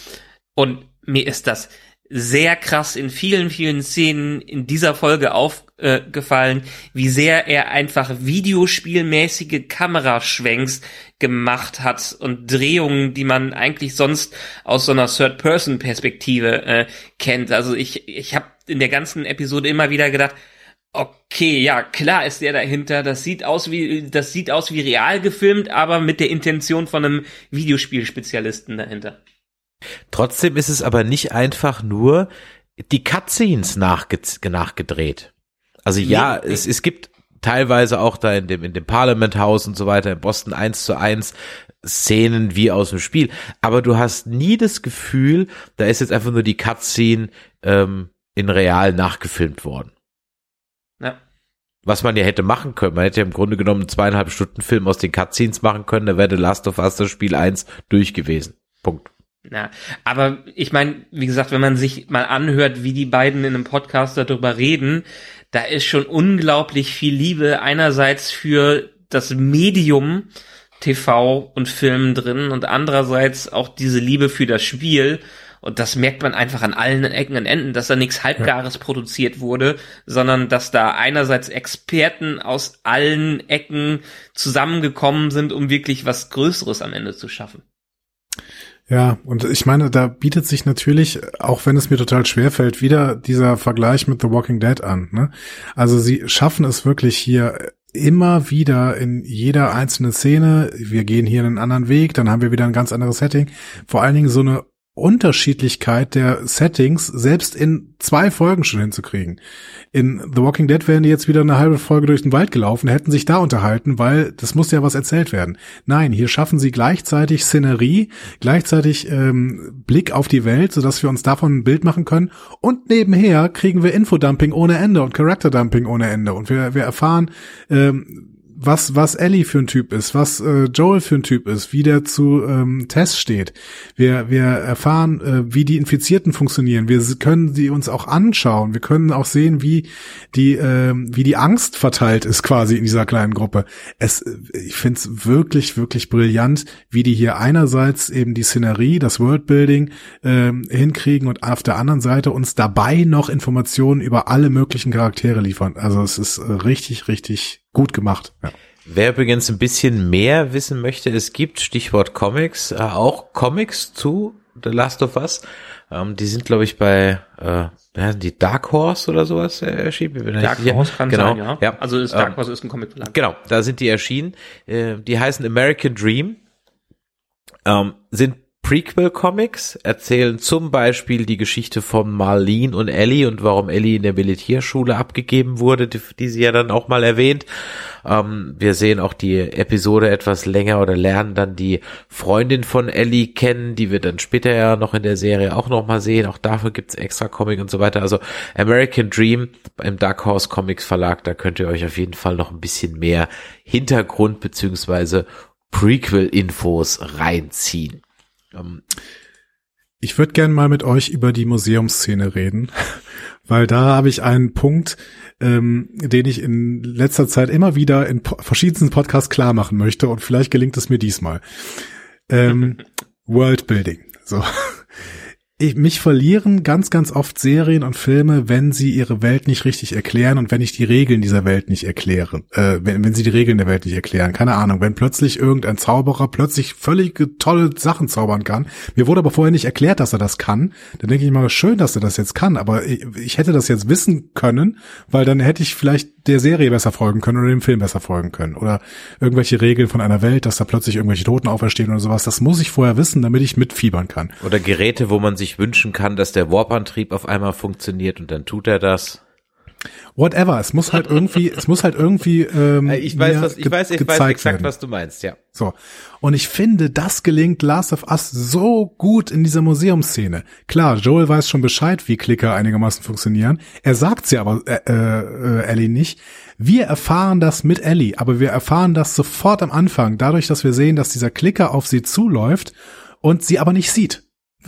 Und mir ist das sehr krass in vielen, vielen Szenen in dieser Folge aufgefallen, äh, wie sehr er einfach videospielmäßige Kameraschwenks gemacht hat und Drehungen, die man eigentlich sonst aus so einer Third-Person-Perspektive äh, kennt. Also ich, ich habe in der ganzen Episode immer wieder gedacht, Okay, ja, klar ist der dahinter. Das sieht aus wie, das sieht aus wie real gefilmt, aber mit der Intention von einem Videospielspezialisten dahinter. Trotzdem ist es aber nicht einfach nur die Cutscenes nachge nachgedreht. Also ja, nee, es, es gibt teilweise auch da in dem, in dem Parliament House und so weiter in Boston eins zu eins Szenen wie aus dem Spiel. Aber du hast nie das Gefühl, da ist jetzt einfach nur die Cutscene ähm, in real nachgefilmt worden. Ja. Was man ja hätte machen können. Man hätte ja im Grunde genommen einen zweieinhalb Stunden Film aus den Cutscenes machen können, da wäre The Last of Us das Spiel eins durch gewesen. Punkt. Ja, aber ich meine, wie gesagt, wenn man sich mal anhört, wie die beiden in einem Podcast darüber reden, da ist schon unglaublich viel Liebe einerseits für das Medium TV und Film drin und andererseits auch diese Liebe für das Spiel und das merkt man einfach an allen Ecken und Enden, dass da nichts Halbgares ja. produziert wurde, sondern dass da einerseits Experten aus allen Ecken zusammengekommen sind, um wirklich was Größeres am Ende zu schaffen. Ja, und ich meine, da bietet sich natürlich, auch wenn es mir total schwer fällt, wieder dieser Vergleich mit The Walking Dead an. Ne? Also sie schaffen es wirklich hier immer wieder in jeder einzelnen Szene. Wir gehen hier einen anderen Weg, dann haben wir wieder ein ganz anderes Setting. Vor allen Dingen so eine Unterschiedlichkeit der Settings selbst in zwei Folgen schon hinzukriegen. In The Walking Dead wären die jetzt wieder eine halbe Folge durch den Wald gelaufen, hätten sich da unterhalten, weil das muss ja was erzählt werden. Nein, hier schaffen sie gleichzeitig Szenerie, gleichzeitig ähm, Blick auf die Welt, sodass wir uns davon ein Bild machen können. Und nebenher kriegen wir Infodumping ohne Ende und Character-Dumping ohne Ende. Und wir, wir erfahren, ähm, was, was Ellie für ein Typ ist, was äh, Joel für ein Typ ist, wie der zu ähm, Tess steht. Wir, wir erfahren, äh, wie die Infizierten funktionieren. Wir können sie uns auch anschauen. Wir können auch sehen, wie die, äh, wie die Angst verteilt ist quasi in dieser kleinen Gruppe. Es, ich finde es wirklich, wirklich brillant, wie die hier einerseits eben die Szenerie, das Worldbuilding äh, hinkriegen und auf der anderen Seite uns dabei noch Informationen über alle möglichen Charaktere liefern. Also es ist äh, richtig, richtig gut gemacht. Ja. Wer übrigens ein bisschen mehr wissen möchte, es gibt Stichwort Comics, äh, auch Comics zu The Last of Us. Ähm, die sind, glaube ich, bei äh, die Dark Horse oder sowas äh, erschienen. Dark Horse kann genau, sein, ja. ja. Also ist Dark ähm, Horse ist ein Comic -Verlag. Genau, da sind die erschienen. Äh, die heißen American Dream. Ähm, sind Prequel-Comics erzählen zum Beispiel die Geschichte von Marlene und Ellie und warum Ellie in der Militärschule abgegeben wurde, die, die sie ja dann auch mal erwähnt. Ähm, wir sehen auch die Episode etwas länger oder lernen dann die Freundin von Ellie kennen, die wir dann später ja noch in der Serie auch noch mal sehen. Auch dafür gibt's extra Comic und so weiter. Also American Dream im Dark Horse Comics Verlag, da könnt ihr euch auf jeden Fall noch ein bisschen mehr Hintergrund beziehungsweise Prequel-Infos reinziehen. Ähm, ich würde gern mal mit euch über die Museumsszene reden, weil da habe ich einen Punkt, ähm, den ich in letzter Zeit immer wieder in po verschiedensten Podcasts klar machen möchte und vielleicht gelingt es mir diesmal. Ähm, Worldbuilding. So ich, mich verlieren ganz, ganz oft Serien und Filme, wenn sie ihre Welt nicht richtig erklären und wenn ich die Regeln dieser Welt nicht erkläre, äh, wenn, wenn sie die Regeln der Welt nicht erklären. Keine Ahnung, wenn plötzlich irgendein Zauberer plötzlich völlig tolle Sachen zaubern kann. Mir wurde aber vorher nicht erklärt, dass er das kann. Dann denke ich mal, schön, dass er das jetzt kann, aber ich, ich hätte das jetzt wissen können, weil dann hätte ich vielleicht der Serie besser folgen können oder dem Film besser folgen können. Oder irgendwelche Regeln von einer Welt, dass da plötzlich irgendwelche Toten auferstehen oder sowas. Das muss ich vorher wissen, damit ich mitfiebern kann. Oder Geräte, wo man sich wünschen kann, dass der Warp-Antrieb auf einmal funktioniert und dann tut er das. Whatever, es muss halt irgendwie, es muss halt irgendwie. Ähm, ich weiß, was, ich weiß, ich weiß exakt, werden. was du meinst, ja. So und ich finde, das gelingt Last of Us so gut in dieser Museumsszene. Klar, Joel weiß schon Bescheid, wie Klicker einigermaßen funktionieren. Er sagt sie aber äh, äh, Ellie nicht. Wir erfahren das mit Ellie, aber wir erfahren das sofort am Anfang, dadurch, dass wir sehen, dass dieser Klicker auf sie zuläuft und sie aber nicht sieht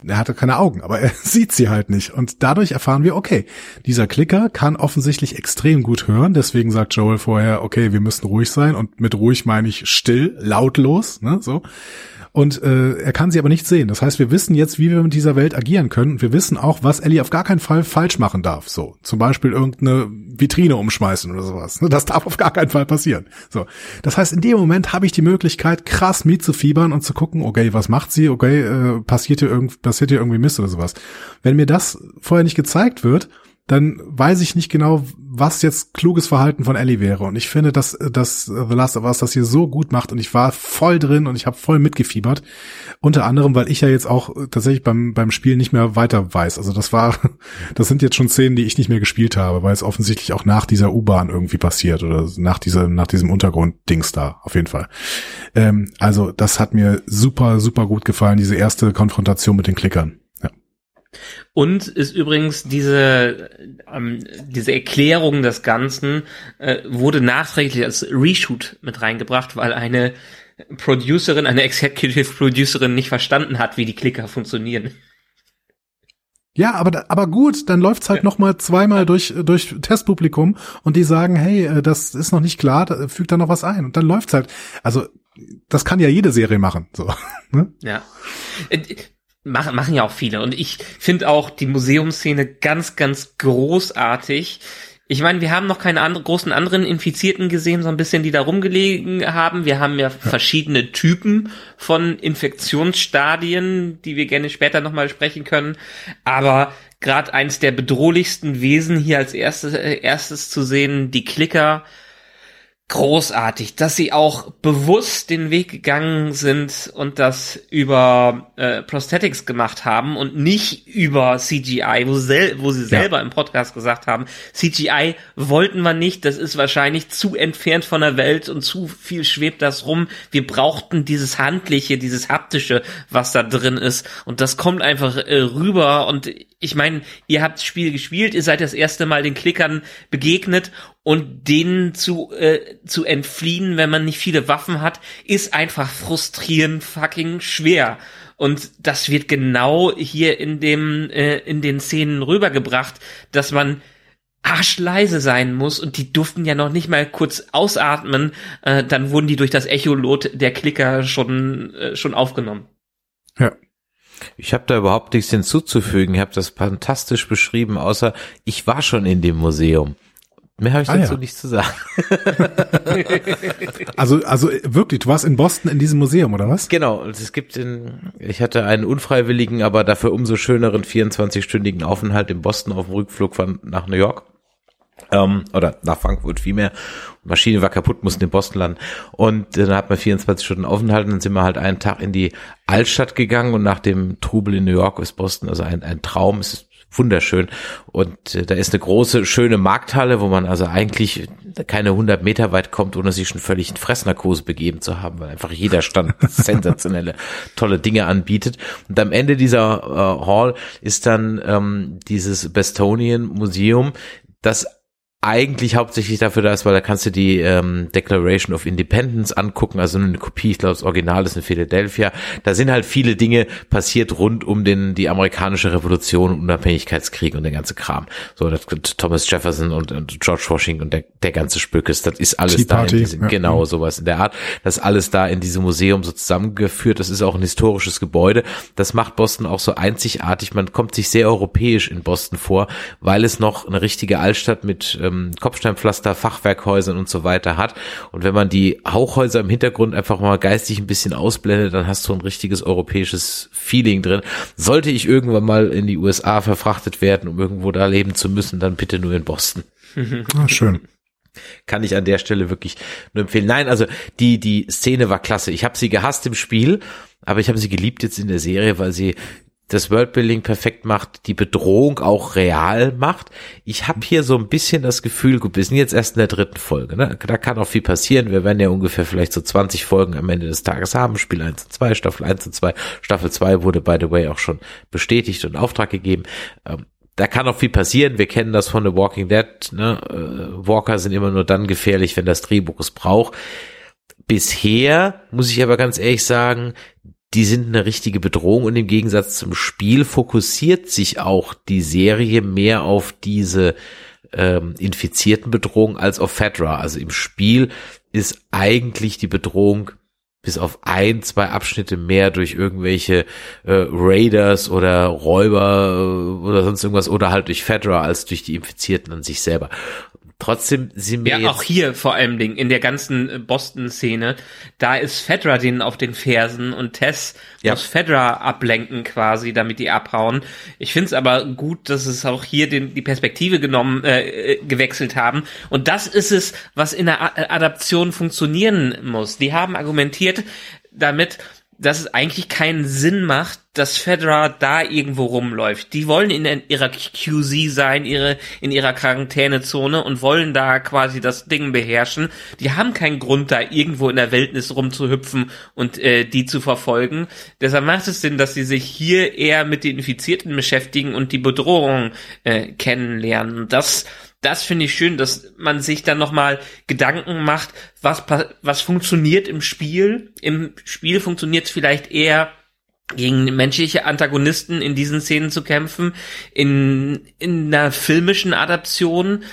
er hatte keine Augen, aber er sieht sie halt nicht. Und dadurch erfahren wir, okay, dieser Klicker kann offensichtlich extrem gut hören. Deswegen sagt Joel vorher, okay, wir müssen ruhig sein. Und mit ruhig meine ich still, lautlos, ne, so. Und äh, er kann sie aber nicht sehen. Das heißt, wir wissen jetzt, wie wir mit dieser Welt agieren können. Wir wissen auch, was Ellie auf gar keinen Fall falsch machen darf. So, zum Beispiel irgendeine Vitrine umschmeißen oder sowas. Das darf auf gar keinen Fall passieren. So, das heißt, in dem Moment habe ich die Möglichkeit, krass mitzufiebern und zu gucken, okay, was macht sie? Okay, äh, passiert hier irgend, passiert hier irgendwie Mist oder sowas. Wenn mir das vorher nicht gezeigt wird, dann weiß ich nicht genau, was jetzt kluges Verhalten von Ellie wäre. Und ich finde, dass, dass The Last of Us das hier so gut macht und ich war voll drin und ich habe voll mitgefiebert. Unter anderem, weil ich ja jetzt auch tatsächlich beim, beim Spiel nicht mehr weiter weiß. Also das war, das sind jetzt schon Szenen, die ich nicht mehr gespielt habe, weil es offensichtlich auch nach dieser U-Bahn irgendwie passiert oder nach dieser, nach diesem Untergrunddings da, auf jeden Fall. Ähm, also das hat mir super, super gut gefallen, diese erste Konfrontation mit den Klickern. Und ist übrigens diese, ähm, diese Erklärung des Ganzen äh, wurde nachträglich als Reshoot mit reingebracht, weil eine Producerin, eine Executive Producerin nicht verstanden hat, wie die Klicker funktionieren. Ja, aber aber gut, dann läuft's halt ja. noch mal zweimal durch durch Testpublikum und die sagen, hey, äh, das ist noch nicht klar, da, fügt da noch was ein und dann läuft's halt. Also das kann ja jede Serie machen, so. Ne? Ja. Machen, machen ja auch viele. Und ich finde auch die Museumsszene ganz, ganz großartig. Ich meine, wir haben noch keine andre, großen anderen Infizierten gesehen, so ein bisschen, die da rumgelegen haben. Wir haben ja, ja. verschiedene Typen von Infektionsstadien, die wir gerne später nochmal sprechen können. Aber gerade eins der bedrohlichsten Wesen hier als erstes, äh, erstes zu sehen, die Klicker, großartig, dass sie auch bewusst den Weg gegangen sind und das über äh, Prosthetics gemacht haben und nicht über CGI, wo, sel wo sie selber ja. im Podcast gesagt haben, CGI wollten wir nicht, das ist wahrscheinlich zu entfernt von der Welt und zu viel schwebt das rum. Wir brauchten dieses Handliche, dieses Haptische, was da drin ist und das kommt einfach äh, rüber und ich meine, ihr habt das Spiel gespielt, ihr seid das erste Mal den Klickern begegnet und denen zu, äh, zu entfliehen, wenn man nicht viele Waffen hat, ist einfach frustrierend fucking schwer. Und das wird genau hier in dem, äh, in den Szenen rübergebracht, dass man arschleise sein muss und die durften ja noch nicht mal kurz ausatmen, äh, dann wurden die durch das Echolot der Klicker schon, äh, schon aufgenommen. Ja. Ich habe da überhaupt nichts hinzuzufügen. Ich habe das fantastisch beschrieben, außer ich war schon in dem Museum. Mehr habe ich ah, dazu ja. nicht zu sagen. also, also wirklich, du warst in Boston in diesem Museum, oder was? Genau, es gibt in, ich hatte einen unfreiwilligen, aber dafür umso schöneren 24-stündigen Aufenthalt in Boston auf dem Rückflug von nach New York. Ähm, oder nach Frankfurt vielmehr. Maschine war kaputt, mussten in Boston landen. Und äh, dann hat man 24 Stunden Aufenthalt und dann sind wir halt einen Tag in die Altstadt gegangen und nach dem Trubel in New York ist Boston also ein, ein Traum. Es ist wunderschön. Und äh, da ist eine große, schöne Markthalle, wo man also eigentlich keine 100 Meter weit kommt, ohne sich schon völlig in Fressnarkose begeben zu haben, weil einfach jeder Stand sensationelle, tolle Dinge anbietet. Und am Ende dieser äh, Hall ist dann ähm, dieses Bestonian Museum, das eigentlich hauptsächlich dafür da ist, weil da kannst du die ähm, Declaration of Independence angucken, also eine Kopie, ich glaube, das Original ist in Philadelphia. Da sind halt viele Dinge passiert rund um den die amerikanische Revolution und Unabhängigkeitskrieg und der ganze Kram. So, das, Thomas Jefferson und, und George Washington und der, der ganze Spückes, das ist alles da in diesem, ja. genau sowas in der Art. Das ist alles da in diesem Museum so zusammengeführt. Das ist auch ein historisches Gebäude. Das macht Boston auch so einzigartig. Man kommt sich sehr europäisch in Boston vor, weil es noch eine richtige Altstadt mit ähm, ähm, Kopfsteinpflaster, Fachwerkhäusern und so weiter hat. Und wenn man die Hauchhäuser im Hintergrund einfach mal geistig ein bisschen ausblendet, dann hast du ein richtiges europäisches Feeling drin. Sollte ich irgendwann mal in die USA verfrachtet werden, um irgendwo da leben zu müssen, dann bitte nur in Boston. Ah, schön kann ich an der Stelle wirklich nur empfehlen. Nein, also die die Szene war klasse. Ich habe sie gehasst im Spiel, aber ich habe sie geliebt jetzt in der Serie, weil sie das Worldbuilding perfekt macht, die Bedrohung auch real macht. Ich habe hier so ein bisschen das Gefühl, gut, wir sind jetzt erst in der dritten Folge, ne? da kann auch viel passieren. Wir werden ja ungefähr vielleicht so 20 Folgen am Ende des Tages haben, Spiel 1 und 2, Staffel 1 und 2. Staffel 2 wurde, by the way, auch schon bestätigt und Auftrag gegeben. Ähm, da kann auch viel passieren. Wir kennen das von The Walking Dead. Ne? Äh, Walker sind immer nur dann gefährlich, wenn das Drehbuch es braucht. Bisher muss ich aber ganz ehrlich sagen, die sind eine richtige Bedrohung und im Gegensatz zum Spiel fokussiert sich auch die Serie mehr auf diese ähm, infizierten Bedrohungen als auf Fedra. Also im Spiel ist eigentlich die Bedrohung bis auf ein, zwei Abschnitte mehr durch irgendwelche äh, Raiders oder Räuber äh, oder sonst irgendwas oder halt durch Fedra als durch die Infizierten an sich selber. Trotzdem sind wir ja auch hier vor allem Ding in der ganzen äh, Boston-Szene, da ist Fedra denen auf den Fersen und Tess ja. muss Fedra ablenken quasi, damit die abhauen. Ich finde es aber gut, dass es auch hier den, die Perspektive genommen äh, äh, gewechselt haben und das ist es, was in der Adaption funktionieren muss. Die haben argumentiert damit, dass es eigentlich keinen Sinn macht, dass Fedra da irgendwo rumläuft. Die wollen in ihrer QZ sein, ihre, in ihrer Quarantänezone und wollen da quasi das Ding beherrschen. Die haben keinen Grund, da irgendwo in der Wildnis rumzuhüpfen und äh, die zu verfolgen. Deshalb macht es Sinn, dass sie sich hier eher mit den Infizierten beschäftigen und die Bedrohung äh, kennenlernen. Das das finde ich schön, dass man sich dann nochmal Gedanken macht, was, was funktioniert im Spiel. Im Spiel funktioniert es vielleicht eher gegen menschliche Antagonisten in diesen Szenen zu kämpfen. In, in einer filmischen Adaption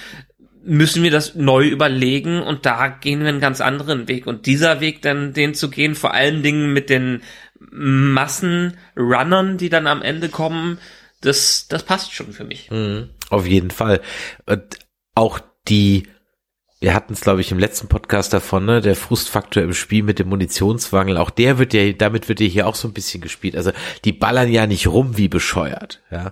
müssen wir das neu überlegen und da gehen wir einen ganz anderen Weg. Und dieser Weg dann, den zu gehen, vor allen Dingen mit den Massenrunnern, die dann am Ende kommen, das, das passt schon für mich. Mhm, auf jeden Fall. Und auch die wir hatten es, glaube ich, im letzten Podcast davon, ne, der Frustfaktor im Spiel mit dem Munitionswangel, auch der wird ja, damit wird ja hier auch so ein bisschen gespielt. Also die ballern ja nicht rum wie bescheuert, ja.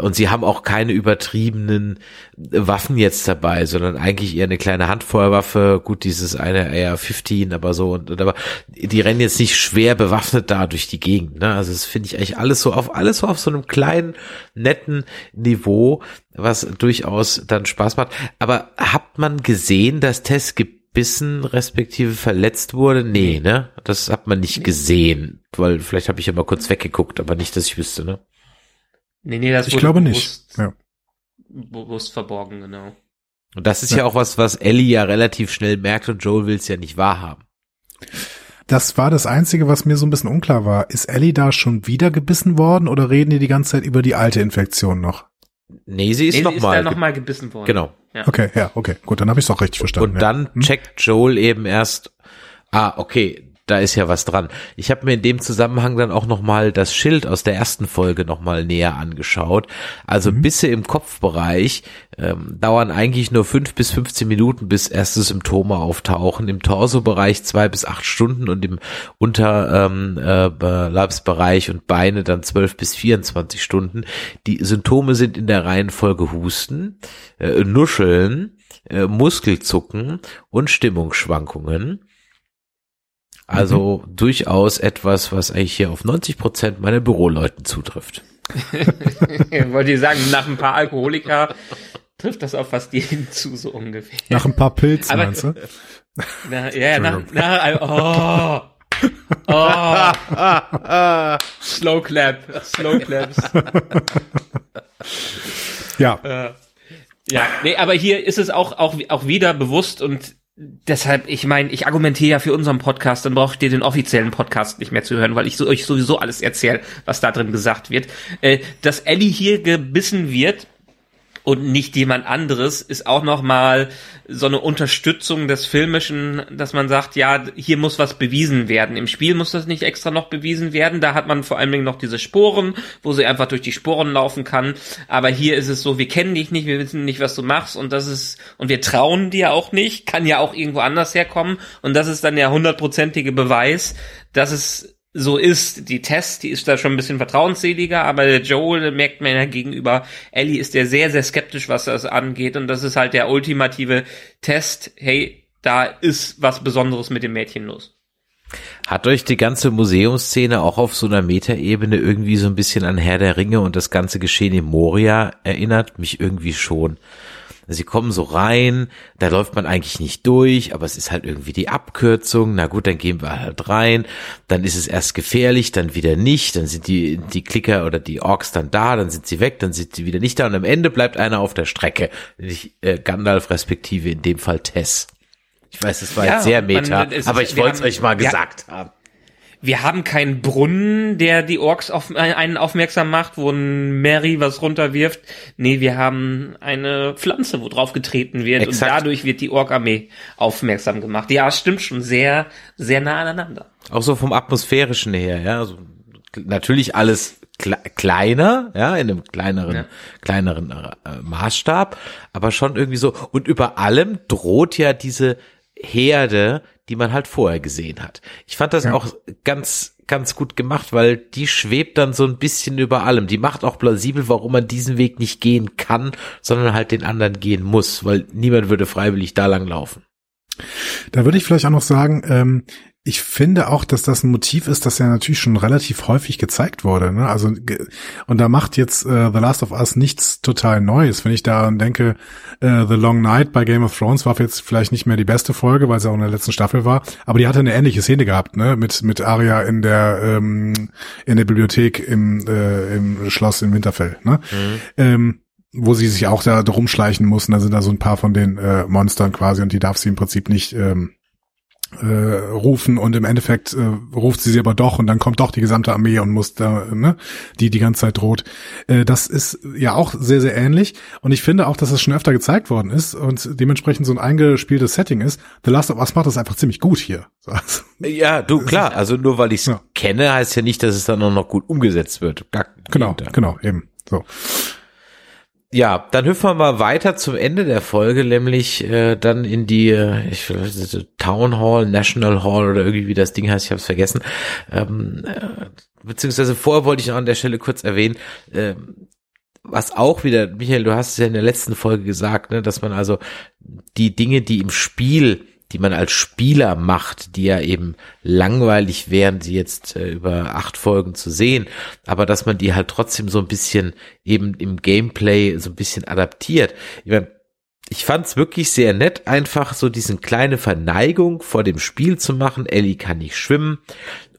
Und sie haben auch keine übertriebenen Waffen jetzt dabei, sondern eigentlich eher eine kleine Handfeuerwaffe, gut, dieses eine AR-15, aber so, und, aber die rennen jetzt nicht schwer bewaffnet da durch die Gegend, ne. Also das finde ich eigentlich alles so auf, alles so auf so einem kleinen, netten Niveau, was durchaus dann Spaß macht. Aber habt man gesehen, dass Tess gebissen respektive verletzt wurde? Nee, ne? Das hat man nicht gesehen, weil vielleicht habe ich ja mal kurz weggeguckt, aber nicht, dass ich wüsste, ne? Nee, nee, das Ich wurde glaube bewusst, nicht. Ja. bewusst verborgen, genau. Und das ist ja, auch was, was Ellie ja relativ schnell merkt und Joel will es ja nicht wahrhaben. Das war das Einzige, was mir so ein bisschen unklar war. Ist Ellie da schon wieder gebissen worden oder reden die die ganze Zeit über die alte Infektion noch? Nee, sie ist Nee, sie noch ist mal da noch mal gebissen worden. Genau. Ja. Okay, ja, okay, gut, dann habe ich es auch richtig verstanden. Und ja. dann Hm? checkt Joel eben erst, ah, okay, da ist ja was dran. Ich habe mir in dem Zusammenhang dann auch nochmal das Schild aus der ersten Folge nochmal näher angeschaut. Also Mhm. Bisse im Kopfbereich ähm, dauern eigentlich nur fünf bis 15 Minuten, bis erste Symptome auftauchen. Im Torsobereich zwei bis acht Stunden und im Unterleibsbereich und Beine dann zwölf bis 24 Stunden. Die Symptome sind in der Reihenfolge Husten, äh, Nuscheln, äh, Muskelzucken und Stimmungsschwankungen. Also durchaus etwas, was eigentlich hier auf 90 Prozent meiner Büroleuten zutrifft. Wollte ich sagen, nach ein paar Alkoholiker trifft das auf fast jeden zu, so ungefähr. Nach ein paar Pilzen, Aber- meinst du? Na, ja, ja, nach, nach, oh, oh, Slow Clap, Slow Claps. Ja, Ja, nee, aber hier ist es auch, auch, auch wieder bewusst und deshalb, ich meine, ich argumentiere ja für unseren Podcast, dann braucht ihr den offiziellen Podcast nicht mehr zu hören, weil ich so, euch sowieso alles erzähle, was da drin gesagt wird. Äh, dass Ellie hier gebissen wird und nicht jemand anderes, ist auch nochmal so eine Unterstützung des Filmischen, dass man sagt, ja, hier muss was bewiesen werden. Im Spiel muss das nicht extra noch bewiesen werden. Da hat man vor allen Dingen noch diese Sporen, wo sie einfach durch die Sporen laufen kann. Aber hier ist es so, wir kennen dich nicht, wir wissen nicht, was du machst und das ist, und wir trauen dir auch nicht, kann ja auch irgendwo anders herkommen. Und das ist dann der hundertprozentige Beweis, dass es so ist. Die Tess, die ist da schon ein bisschen vertrauensseliger, aber der Joel merkt man ja gegenüber Ellie ist der sehr, sehr skeptisch, was das angeht. Und das ist halt der ultimative Test. Hey, da ist was Besonderes mit dem Mädchen los. Hat euch die ganze Museumsszene auch auf so einer Metaebene irgendwie so ein bisschen an Herr der Ringe und das ganze Geschehen in Moria erinnert? Mich irgendwie schon. Sie kommen so rein, da läuft man eigentlich nicht durch, aber es ist halt irgendwie die Abkürzung. Na gut, dann gehen wir halt rein. Dann ist es erst gefährlich, dann wieder nicht. Dann sind die, die Klicker oder die Orks dann da, dann sind sie weg, dann sind sie wieder nicht da. Und am Ende bleibt einer auf der Strecke. Nämlich äh, Gandalf respektive in dem Fall Tess. Ich weiß, es war Ja, jetzt sehr man- meta, es ist- aber ich wollte es euch mal ja. gesagt haben. Wir haben keinen Brunnen, der die Orks auf äh, einen aufmerksam macht, wo ein Mary was runterwirft. Nee, wir haben eine Pflanze, wo drauf getreten wird Exakt. und dadurch wird die Ork-Armee aufmerksam gemacht. Ja, es stimmt schon sehr, sehr nah aneinander. Auch so vom atmosphärischen her, ja. Also, natürlich alles kle kleiner, ja, in einem kleineren, Ja. kleineren äh, Maßstab, aber schon irgendwie so. Und über allem droht ja diese Herde, die man halt vorher gesehen hat. Ich fand das Ja. auch ganz, ganz gut gemacht, weil die schwebt dann so ein bisschen über allem. Die macht auch plausibel, warum man diesen Weg nicht gehen kann, sondern halt den anderen gehen muss, weil niemand würde freiwillig da lang laufen. Da würde ich vielleicht auch noch sagen, ähm, ich finde auch, dass das ein Motiv ist, das ja natürlich schon relativ häufig gezeigt wurde. Ne? Also und da macht jetzt äh, The Last of Us nichts total Neues. Wenn ich daran denke, äh, The Long Night bei Game of Thrones war jetzt vielleicht nicht mehr die beste Folge, weil es ja auch in der letzten Staffel war, aber die hatte eine ähnliche Szene gehabt, ne? Mit mit Arya in der ähm, in der Bibliothek im äh, im Schloss in Winterfell. Ne? Ähm, wo sie sich auch da rumschleichen mussten. Da sind da so ein paar von den äh, Monstern quasi und die darf sie im Prinzip nicht ähm, äh, rufen und im Endeffekt äh, ruft sie sie aber doch und dann kommt doch die gesamte Armee und muss da, ne, die die ganze Zeit droht. Äh, das ist ja auch sehr, sehr ähnlich und ich finde auch, dass das schon öfter gezeigt worden ist und dementsprechend so ein eingespieltes Setting ist. The Last of Us macht das einfach ziemlich gut hier. So, also, Ja, du, klar, also nur weil ich es Ja. kenne, heißt ja nicht, dass es dann auch noch gut umgesetzt wird. Gar, genau, genau, eben. So. Ja, dann hüpfen wir mal weiter zum Ende der Folge, nämlich äh, dann in die äh, ich, Town Hall, National Hall oder irgendwie wie das Ding heißt, ich habe es vergessen. Ähm, äh, beziehungsweise vorher wollte ich noch an der Stelle kurz erwähnen, äh, was auch wieder, Michael, du hast es ja in der letzten Folge gesagt, ne, dass man also die Dinge, die im Spiel die man als Spieler macht, die ja eben langweilig wären, sie jetzt äh, über acht Folgen zu sehen, aber dass man die halt trotzdem so ein bisschen eben im Gameplay so ein bisschen adaptiert. Ich meine, ich fand's wirklich sehr nett, einfach so diesen kleine Verneigung vor dem Spiel zu machen. Ellie kann nicht schwimmen,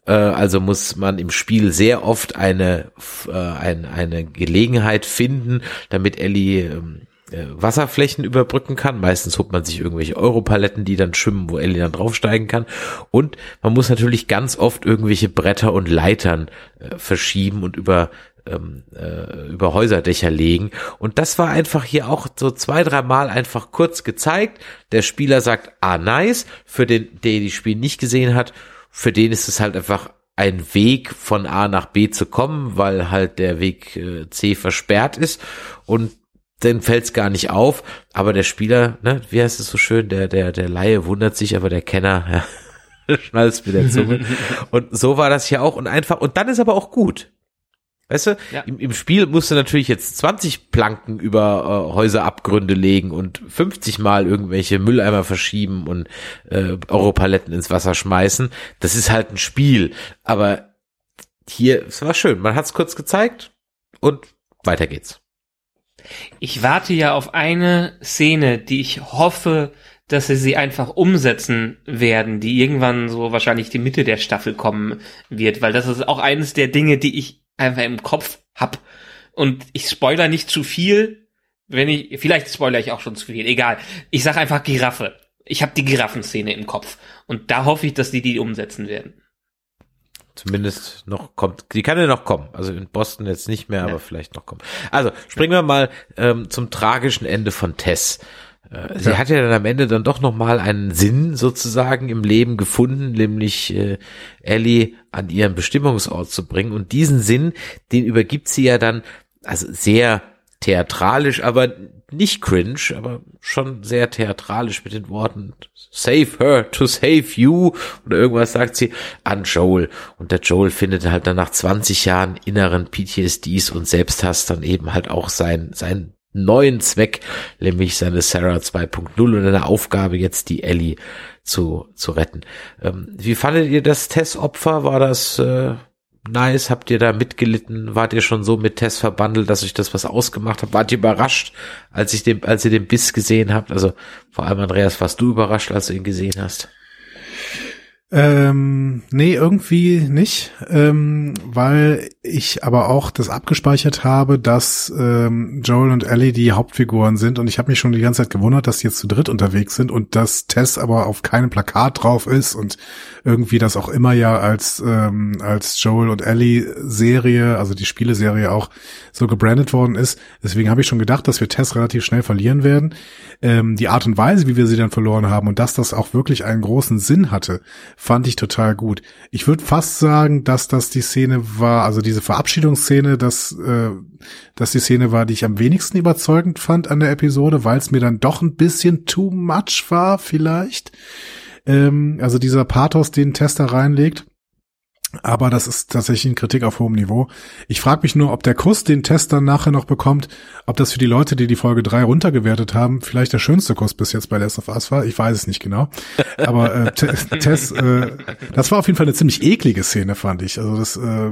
äh, also muss man im Spiel sehr oft eine äh, ein, eine Gelegenheit finden, damit Ellie ähm, äh, Wasserflächen überbrücken kann. Meistens holt man sich irgendwelche Europaletten, die dann schwimmen, wo Ellie dann draufsteigen kann. Und man muss natürlich ganz oft irgendwelche Bretter und Leitern äh, verschieben und über ähm, äh, über Häuserdächer legen. Und das war einfach hier auch so zwei, drei Mal einfach kurz gezeigt. Der Spieler sagt, ah, nice. Für den, der die Spiel nicht gesehen hat, für den ist es halt einfach ein Weg von A nach B zu kommen, weil halt der Weg äh, C versperrt ist. Und dann fällt's gar nicht auf. Aber der Spieler, ne, wie heißt es so schön, der, der, der Laie wundert sich, aber der Kenner, ja, schnallst mit der Zunge. und so war das hier auch und einfach, und dann ist aber auch gut. Weißt du, ja. im, im Spiel musst du natürlich jetzt 20 Planken über äh, Häuserabgründe legen und 50 Mal irgendwelche Mülleimer verschieben und äh, Europaletten ins Wasser schmeißen. Das ist halt ein Spiel. Aber hier, es war schön. Man hat's kurz gezeigt und weiter geht's. Ich warte ja auf eine Szene, die ich hoffe, dass sie sie einfach umsetzen werden, die irgendwann so wahrscheinlich die Mitte der Staffel kommen wird, weil das ist auch eines der Dinge, die ich einfach im Kopf hab. Und ich spoiler nicht zu viel, wenn ich, vielleicht spoiler ich auch schon zu viel, egal. Ich sag einfach Giraffe. Ich habe die Giraffenszene im Kopf. Und da hoffe ich, dass die die umsetzen werden. Zumindest noch kommt, die kann ja noch kommen. Also in Boston jetzt nicht mehr, ja. aber vielleicht noch kommen. Also springen wir mal ähm, zum tragischen Ende von Tess. Äh, sie ja. hat ja dann am Ende dann doch noch mal einen Sinn sozusagen im Leben gefunden, nämlich äh, Ellie an ihren Bestimmungsort zu bringen. Und diesen Sinn, den übergibt sie ja dann, also sehr theatralisch, aber nicht cringe, aber schon sehr theatralisch mit den Worten Save her to save you oder irgendwas sagt sie an Joel. Und der Joel findet halt dann nach 20 Jahren inneren PTSDs und Selbsthass dann eben halt auch sein, sein neuen Zweck, nämlich seine Sarah 2.0 und eine Aufgabe jetzt die Ellie zu, zu retten. Ähm, wie fandet ihr das Testopfer? War das äh, nice? Habt ihr da mitgelitten? Wart ihr schon so mit Tess verbandelt, dass euch das was ausgemacht hat? Wart ihr überrascht, als ich den, als ihr den Biss gesehen habt? Also vor allem Andreas, warst du überrascht, als du ihn gesehen hast? Ähm, nee, irgendwie nicht, ähm, weil ich aber auch das abgespeichert habe, dass ähm, Joel und Ellie die Hauptfiguren sind und ich habe mich schon die ganze Zeit gewundert, dass die jetzt zu dritt unterwegs sind und dass Tess aber auf keinem Plakat drauf ist und irgendwie das auch immer ja als ähm, als Joel und Ellie Serie, also die Spieleserie auch so gebrandet worden ist. Deswegen habe ich schon gedacht, dass wir Tess relativ schnell verlieren werden. Ähm, die Art und Weise, wie wir sie dann verloren haben und dass das auch wirklich einen großen Sinn hatte, fand ich total gut. Ich würde fast sagen, dass das die Szene war, also diese Verabschiedungsszene, dass, äh, dass die Szene war, die ich am wenigsten überzeugend fand an der Episode, weil es mir dann doch ein bisschen too much war, vielleicht. Ähm, also dieser Pathos, den Tester reinlegt. Aber das ist tatsächlich eine Kritik auf hohem Niveau. Ich frage mich nur, ob der Kuss, den Test dann nachher noch bekommt, ob das für die Leute, die die Folge 3 runtergewertet haben, vielleicht der schönste Kuss bis jetzt bei Last of Us war. Ich weiß es nicht genau. Aber äh, Tess, äh, das war auf jeden Fall eine ziemlich eklige Szene, fand ich. Also das äh,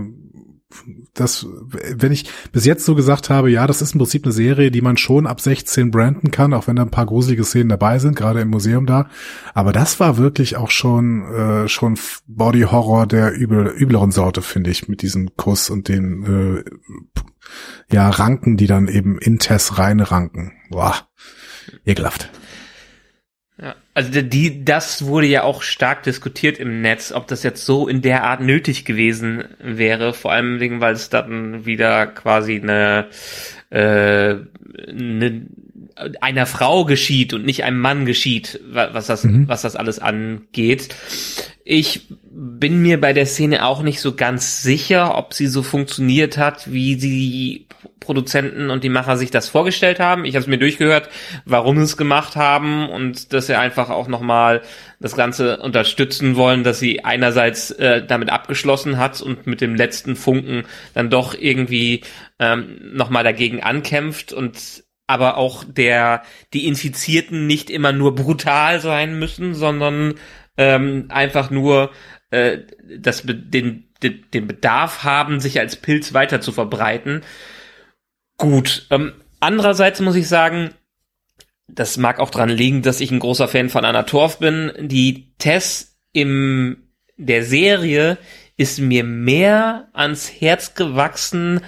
das, wenn ich bis jetzt so gesagt habe, ja, das ist im Prinzip eine Serie, die man schon ab 16 branden kann, auch wenn da ein paar gruselige Szenen dabei sind, gerade im Museum da. Aber das war wirklich auch schon, äh, schon Body Horror der übel, übleren Sorte, finde ich, mit diesem Kuss und den, äh, ja, Ranken, die dann eben in Tess reinranken. Boah, ekelhaft. Ja, also die, das wurde ja auch stark diskutiert im Netz, ob das jetzt so in der Art nötig gewesen wäre, vor allem wegen, weil es dann wieder quasi eine, äh, eine einer Frau geschieht und nicht einem Mann geschieht, was das, mhm. was das alles angeht. Ich bin mir bei der Szene auch nicht so ganz sicher, ob sie so funktioniert hat, wie die Produzenten und die Macher sich das vorgestellt haben. Ich habe es mir durchgehört, warum sie es gemacht haben und dass sie einfach auch nochmal das Ganze unterstützen wollen, dass sie einerseits äh, damit abgeschlossen hat und mit dem letzten Funken dann doch irgendwie ähm, nochmal dagegen ankämpft und aber auch der die Infizierten nicht immer nur brutal sein müssen, sondern ähm, einfach nur äh, das, den, den, den Bedarf haben, sich als Pilz weiter zu verbreiten. Gut. Ähm, andererseits muss ich sagen, das mag auch dran liegen, dass ich ein großer Fan von Anna Torf bin. Die Tess im der Serie ist mir mehr ans Herz gewachsen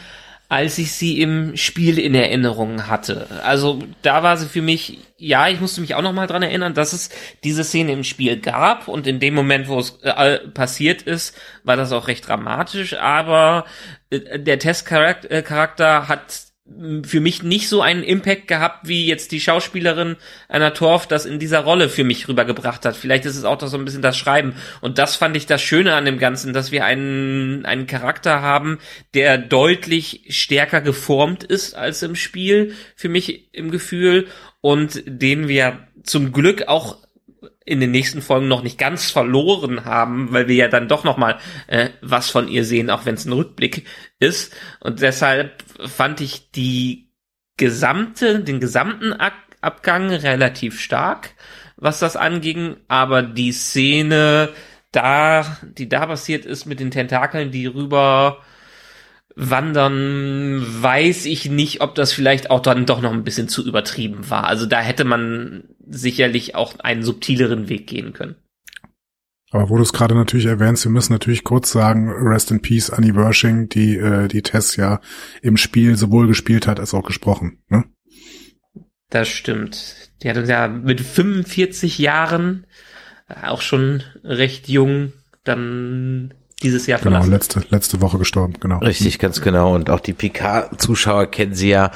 als ich sie im Spiel in Erinnerung hatte. Also da war sie für mich, ja, ich musste mich auch noch mal dran erinnern, dass es diese Szene im Spiel gab und in dem Moment, wo es äh, passiert ist, war das auch recht dramatisch, aber äh, der Testcharakter hat für mich nicht so einen Impact gehabt, wie jetzt die Schauspielerin Anna Torf das in dieser Rolle für mich rübergebracht hat. Vielleicht ist es auch so ein bisschen das Schreiben. Und das fand ich das Schöne an dem Ganzen, dass wir einen, einen Charakter haben, der deutlich stärker geformt ist als im Spiel, für mich im Gefühl, und den wir zum Glück auch in den nächsten Folgen noch nicht ganz verloren haben, weil wir ja dann doch noch mal äh, was von ihr sehen, auch wenn es ein Rückblick ist. Und deshalb fand ich die gesamte, den gesamten Ab Abgang relativ stark, was das anging. Aber die Szene da, die da passiert ist mit den Tentakeln, die rüber wandern, weiß ich nicht, ob das vielleicht auch dann doch noch ein bisschen zu übertrieben war. Also da hätte man sicherlich auch einen subtileren Weg gehen können. Aber wo du es gerade natürlich erwähnst, wir müssen natürlich kurz sagen, Rest in Peace Annie Wershing, die äh, die Tess ja im Spiel sowohl gespielt hat als auch gesprochen. Ne? Das stimmt. Die hat uns ja mit 45 Jahren äh, auch schon recht jung dann dieses Jahr genau, verlassen. Genau, letzte, letzte Woche gestorben, genau. Richtig, ganz genau. Und auch die Picard-Zuschauer kennen sie ja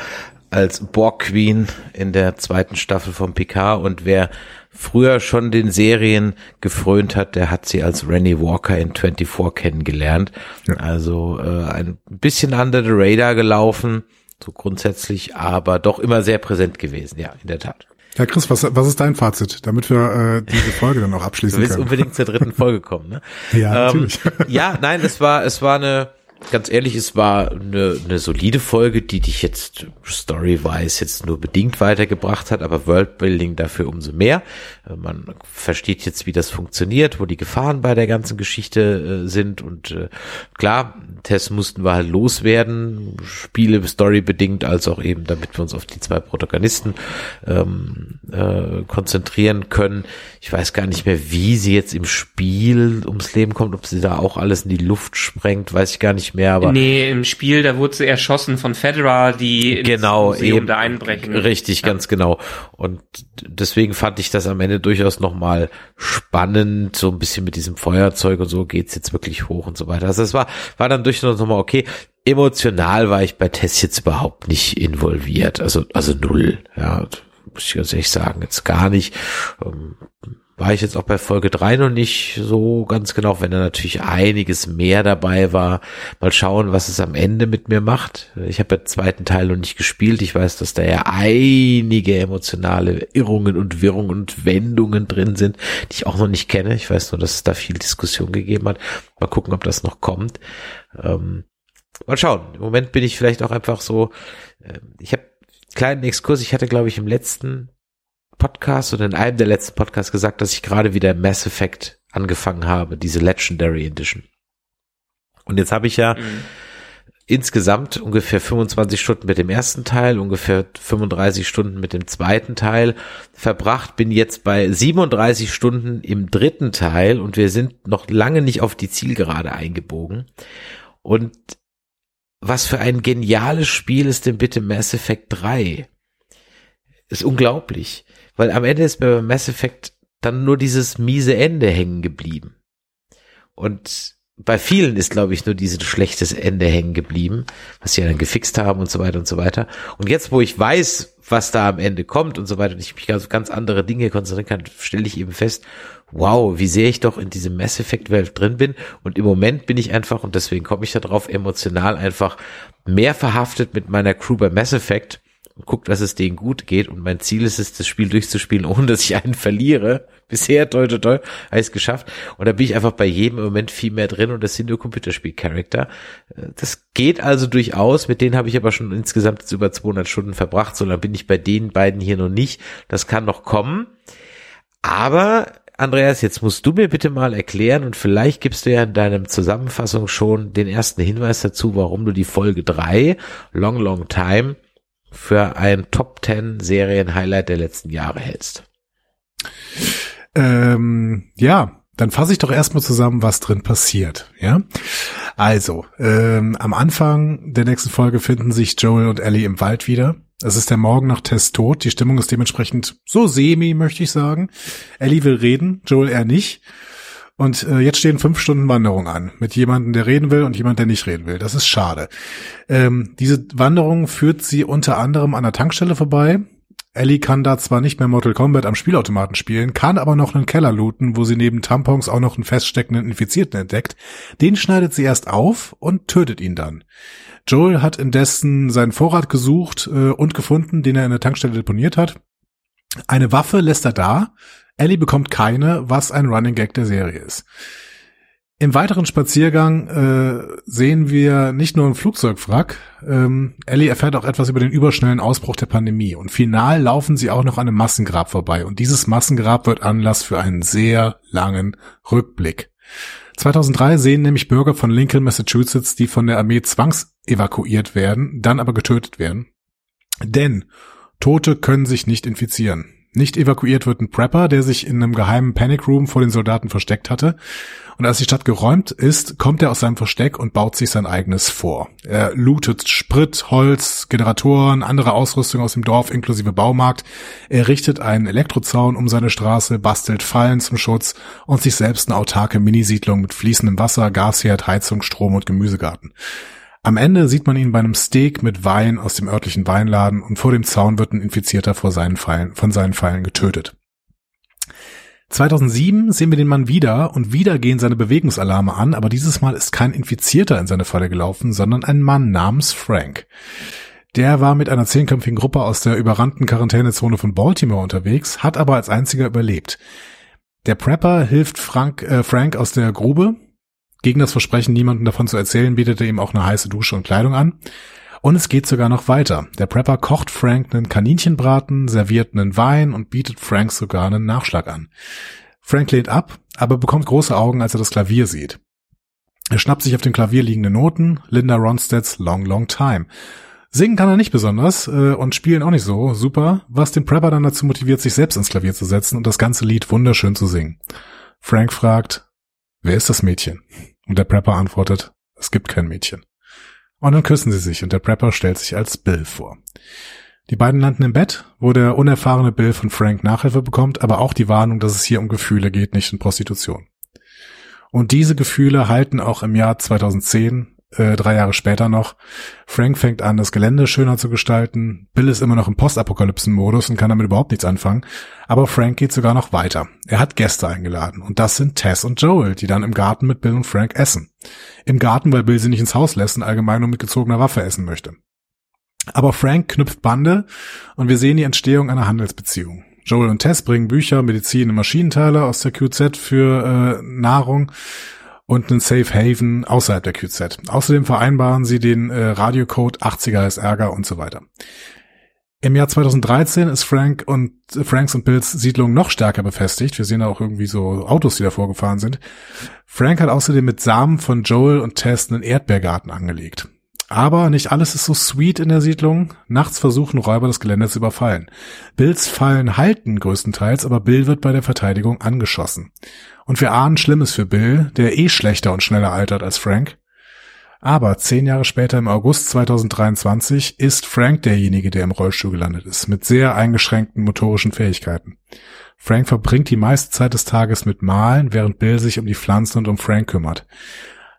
als Borg Queen in der zweiten Staffel von Picard und wer früher schon den Serien gefrönt hat, der hat sie als Rennie Walker in 24 kennengelernt. Ja. Also äh, ein bisschen under the radar gelaufen, so grundsätzlich, aber doch immer sehr präsent gewesen, ja, in der Tat. Ja, Chris, was, was ist dein Fazit, damit wir äh, diese Folge dann auch abschließen können? Du willst unbedingt zur dritten Folge kommen, ne? ja, ähm, natürlich. ja, nein, es war, es war eine, ganz ehrlich, es war eine, eine solide Folge, die dich jetzt story-wise jetzt nur bedingt weitergebracht hat, aber Worldbuilding dafür umso mehr. Äh, man versteht jetzt, wie das funktioniert, wo die Gefahren bei der ganzen Geschichte äh, sind und äh, klar, Tests mussten wir halt loswerden, Spiele Story bedingt, als auch eben, damit wir uns auf die zwei Protagonisten ähm, äh, konzentrieren können. Ich weiß gar nicht mehr, wie sie jetzt im Spiel ums Leben kommt, ob sie da auch alles in die Luft sprengt, weiß ich gar nicht mehr. Aber nee, im Spiel, da wurde sie erschossen von Fedra, die genau, ins Museum da einbrechen. Richtig, ja. ganz genau. Und deswegen fand ich das am Ende durchaus nochmal spannend, so ein bisschen mit diesem Feuerzeug und so geht's jetzt wirklich hoch und so weiter. Also es war, war dann durchaus nochmal okay. Emotional war ich bei Tess jetzt überhaupt nicht involviert, also, also null, ja muss ich ganz ehrlich sagen, jetzt gar nicht. Ähm, war ich jetzt auch bei Folge drei noch nicht so ganz genau, wenn da natürlich einiges mehr dabei war. Mal schauen, was es am Ende mit mir macht. Ich habe den zweiten Teil noch nicht gespielt. Ich weiß, dass da ja einige emotionale Irrungen und Wirrungen und Wendungen drin sind, die ich auch noch nicht kenne. Ich weiß nur, dass es da viel Diskussion gegeben hat. Mal gucken, ob das noch kommt. Ähm, mal schauen. Im Moment bin ich vielleicht auch einfach so, äh, ich habe kleinen Exkurs. Ich hatte, glaube ich, im letzten Podcast oder in einem der letzten Podcasts gesagt, dass ich gerade wieder Mass Effect angefangen habe, diese Legendary Edition. Und jetzt habe ich ja mhm. insgesamt ungefähr 25 Stunden mit dem ersten Teil, ungefähr 35 Stunden mit dem zweiten Teil verbracht, bin jetzt bei 37 Stunden im dritten Teil und wir sind noch lange nicht auf die Zielgerade eingebogen. Und was für ein geniales Spiel ist denn bitte Mass Effect 3? Ist unglaublich. Weil am Ende ist mir bei Mass Effect dann nur dieses miese Ende hängen geblieben. Und bei vielen ist, glaube ich, nur dieses schlechtes Ende hängen geblieben, was sie dann gefixt haben und so weiter und so weiter. Und jetzt, wo ich weiß, was da am Ende kommt und so weiter und ich mich auf ganz andere Dinge konzentrieren kann, stelle ich eben fest, wow, wie sehr ich doch in diesem Mass Effect Welt drin bin. Und im Moment bin ich einfach, und deswegen komme ich da drauf, emotional einfach mehr verhaftet mit meiner Crew bei Mass Effect guckt, dass es denen gut geht. Und mein Ziel ist es, das Spiel durchzuspielen, ohne dass ich einen verliere. Bisher, toll, toll, toll, habe ich es geschafft. Und da bin ich einfach bei jedem Moment viel mehr drin und das sind nur Computerspiel-Charakter. Das geht also durchaus. Mit denen habe ich aber schon insgesamt jetzt über 200 Stunden verbracht. So lange bin ich bei den beiden hier noch nicht. Das kann noch kommen. Aber Andreas, jetzt musst du mir bitte mal erklären und vielleicht gibst du ja in deinem Zusammenfassung schon den ersten Hinweis dazu, warum du die Folge drei Long Long Time für ein Top 10 Serien Highlight der letzten Jahre hältst. Ähm, ja, dann fasse ich doch erstmal zusammen, was drin passiert. Ja, also ähm, am Anfang der nächsten Folge finden sich Joel und Ellie im Wald wieder. Es ist der Morgen nach Test tot. Die Stimmung ist dementsprechend so semi, möchte ich sagen. Ellie will reden, Joel eher nicht. Und äh, jetzt stehen fünf Stunden Wanderung an mit jemandem, der reden will und jemand, der nicht reden will. Das ist schade. Ähm, diese Wanderung führt sie unter anderem an der Tankstelle vorbei. Ellie kann da zwar nicht mehr Mortal Kombat am Spielautomaten spielen, kann aber noch einen Keller looten, wo sie neben Tampons auch noch einen feststeckenden Infizierten entdeckt. Den schneidet sie erst auf und tötet ihn dann. Joel hat indessen seinen Vorrat gesucht äh, und gefunden, den er in der Tankstelle deponiert hat. Eine Waffe lässt er da, Ellie bekommt keine, was ein Running Gag der Serie ist. Im weiteren Spaziergang äh, sehen wir nicht nur ein Flugzeugwrack, ähm, Ellie erfährt auch etwas über den überschnellen Ausbruch der Pandemie und final laufen sie auch noch an einem Massengrab vorbei und dieses Massengrab wird Anlass für einen sehr langen Rückblick. 2003 sehen nämlich Bürger von Lincoln, Massachusetts, die von der Armee zwangsevakuiert werden, dann aber getötet werden. Denn Tote können sich nicht infizieren. Nicht evakuiert wird ein Prepper, der sich in einem geheimen Panic Room vor den Soldaten versteckt hatte. Und als die Stadt geräumt ist, kommt er aus seinem Versteck und baut sich sein eigenes vor. Er lootet Sprit, Holz, Generatoren, andere Ausrüstung aus dem Dorf inklusive Baumarkt. Er richtet einen Elektrozaun um seine Straße, bastelt Fallen zum Schutz und sich selbst eine autarke Minisiedlung mit fließendem Wasser, Gasherd, Heizung, Strom und Gemüsegarten. Am Ende sieht man ihn bei einem Steak mit Wein aus dem örtlichen Weinladen und vor dem Zaun wird ein Infizierter vor seinen Pfeilen, von seinen Pfeilen getötet. 2007 sehen wir den Mann wieder und wieder gehen seine Bewegungsalarme an, aber dieses Mal ist kein Infizierter in seine Falle gelaufen, sondern ein Mann namens Frank. Der war mit einer zehnköpfigen Gruppe aus der überrannten Quarantänezone von Baltimore unterwegs, hat aber als einziger überlebt. Der Prepper hilft Frank, äh, Frank aus der Grube, gegen das Versprechen, niemandem davon zu erzählen, bietet er ihm auch eine heiße Dusche und Kleidung an. Und es geht sogar noch weiter. Der Prepper kocht Frank einen Kaninchenbraten, serviert einen Wein und bietet Frank sogar einen Nachschlag an. Frank lehnt ab, aber bekommt große Augen, als er das Klavier sieht. Er schnappt sich auf dem Klavier liegende Noten, Linda Ronstedts Long Long Time. Singen kann er nicht besonders äh, und spielen auch nicht so super, was den Prepper dann dazu motiviert, sich selbst ins Klavier zu setzen und das ganze Lied wunderschön zu singen. Frank fragt, wer ist das Mädchen? Und der Prepper antwortet, es gibt kein Mädchen. Und dann küssen sie sich und der Prepper stellt sich als Bill vor. Die beiden landen im Bett, wo der unerfahrene Bill von Frank Nachhilfe bekommt, aber auch die Warnung, dass es hier um Gefühle geht, nicht um Prostitution. Und diese Gefühle halten auch im Jahr 2010 äh, drei Jahre später noch. Frank fängt an, das Gelände schöner zu gestalten. Bill ist immer noch im Postapokalypsen-Modus und kann damit überhaupt nichts anfangen. Aber Frank geht sogar noch weiter. Er hat Gäste eingeladen. Und das sind Tess und Joel, die dann im Garten mit Bill und Frank essen. Im Garten, weil Bill sie nicht ins Haus lässt und allgemein nur mit gezogener Waffe essen möchte. Aber Frank knüpft Bande und wir sehen die Entstehung einer Handelsbeziehung. Joel und Tess bringen Bücher, Medizin und Maschinenteile aus der QZ für äh, Nahrung und einen Safe Haven außerhalb der QZ. Außerdem vereinbaren sie den äh, Radiocode 80er ist Ärger und so weiter. Im Jahr 2013 ist Frank und äh, Franks und Bills Siedlung noch stärker befestigt. Wir sehen auch irgendwie so Autos, die davor gefahren sind. Frank hat außerdem mit Samen von Joel und Tess einen Erdbeergarten angelegt. Aber nicht alles ist so sweet in der Siedlung. Nachts versuchen Räuber das Gelände zu überfallen. Bills Fallen halten größtenteils, aber Bill wird bei der Verteidigung angeschossen. Und wir ahnen Schlimmes für Bill, der eh schlechter und schneller altert als Frank. Aber zehn Jahre später im August 2023 ist Frank derjenige, der im Rollstuhl gelandet ist, mit sehr eingeschränkten motorischen Fähigkeiten. Frank verbringt die meiste Zeit des Tages mit Malen, während Bill sich um die Pflanzen und um Frank kümmert.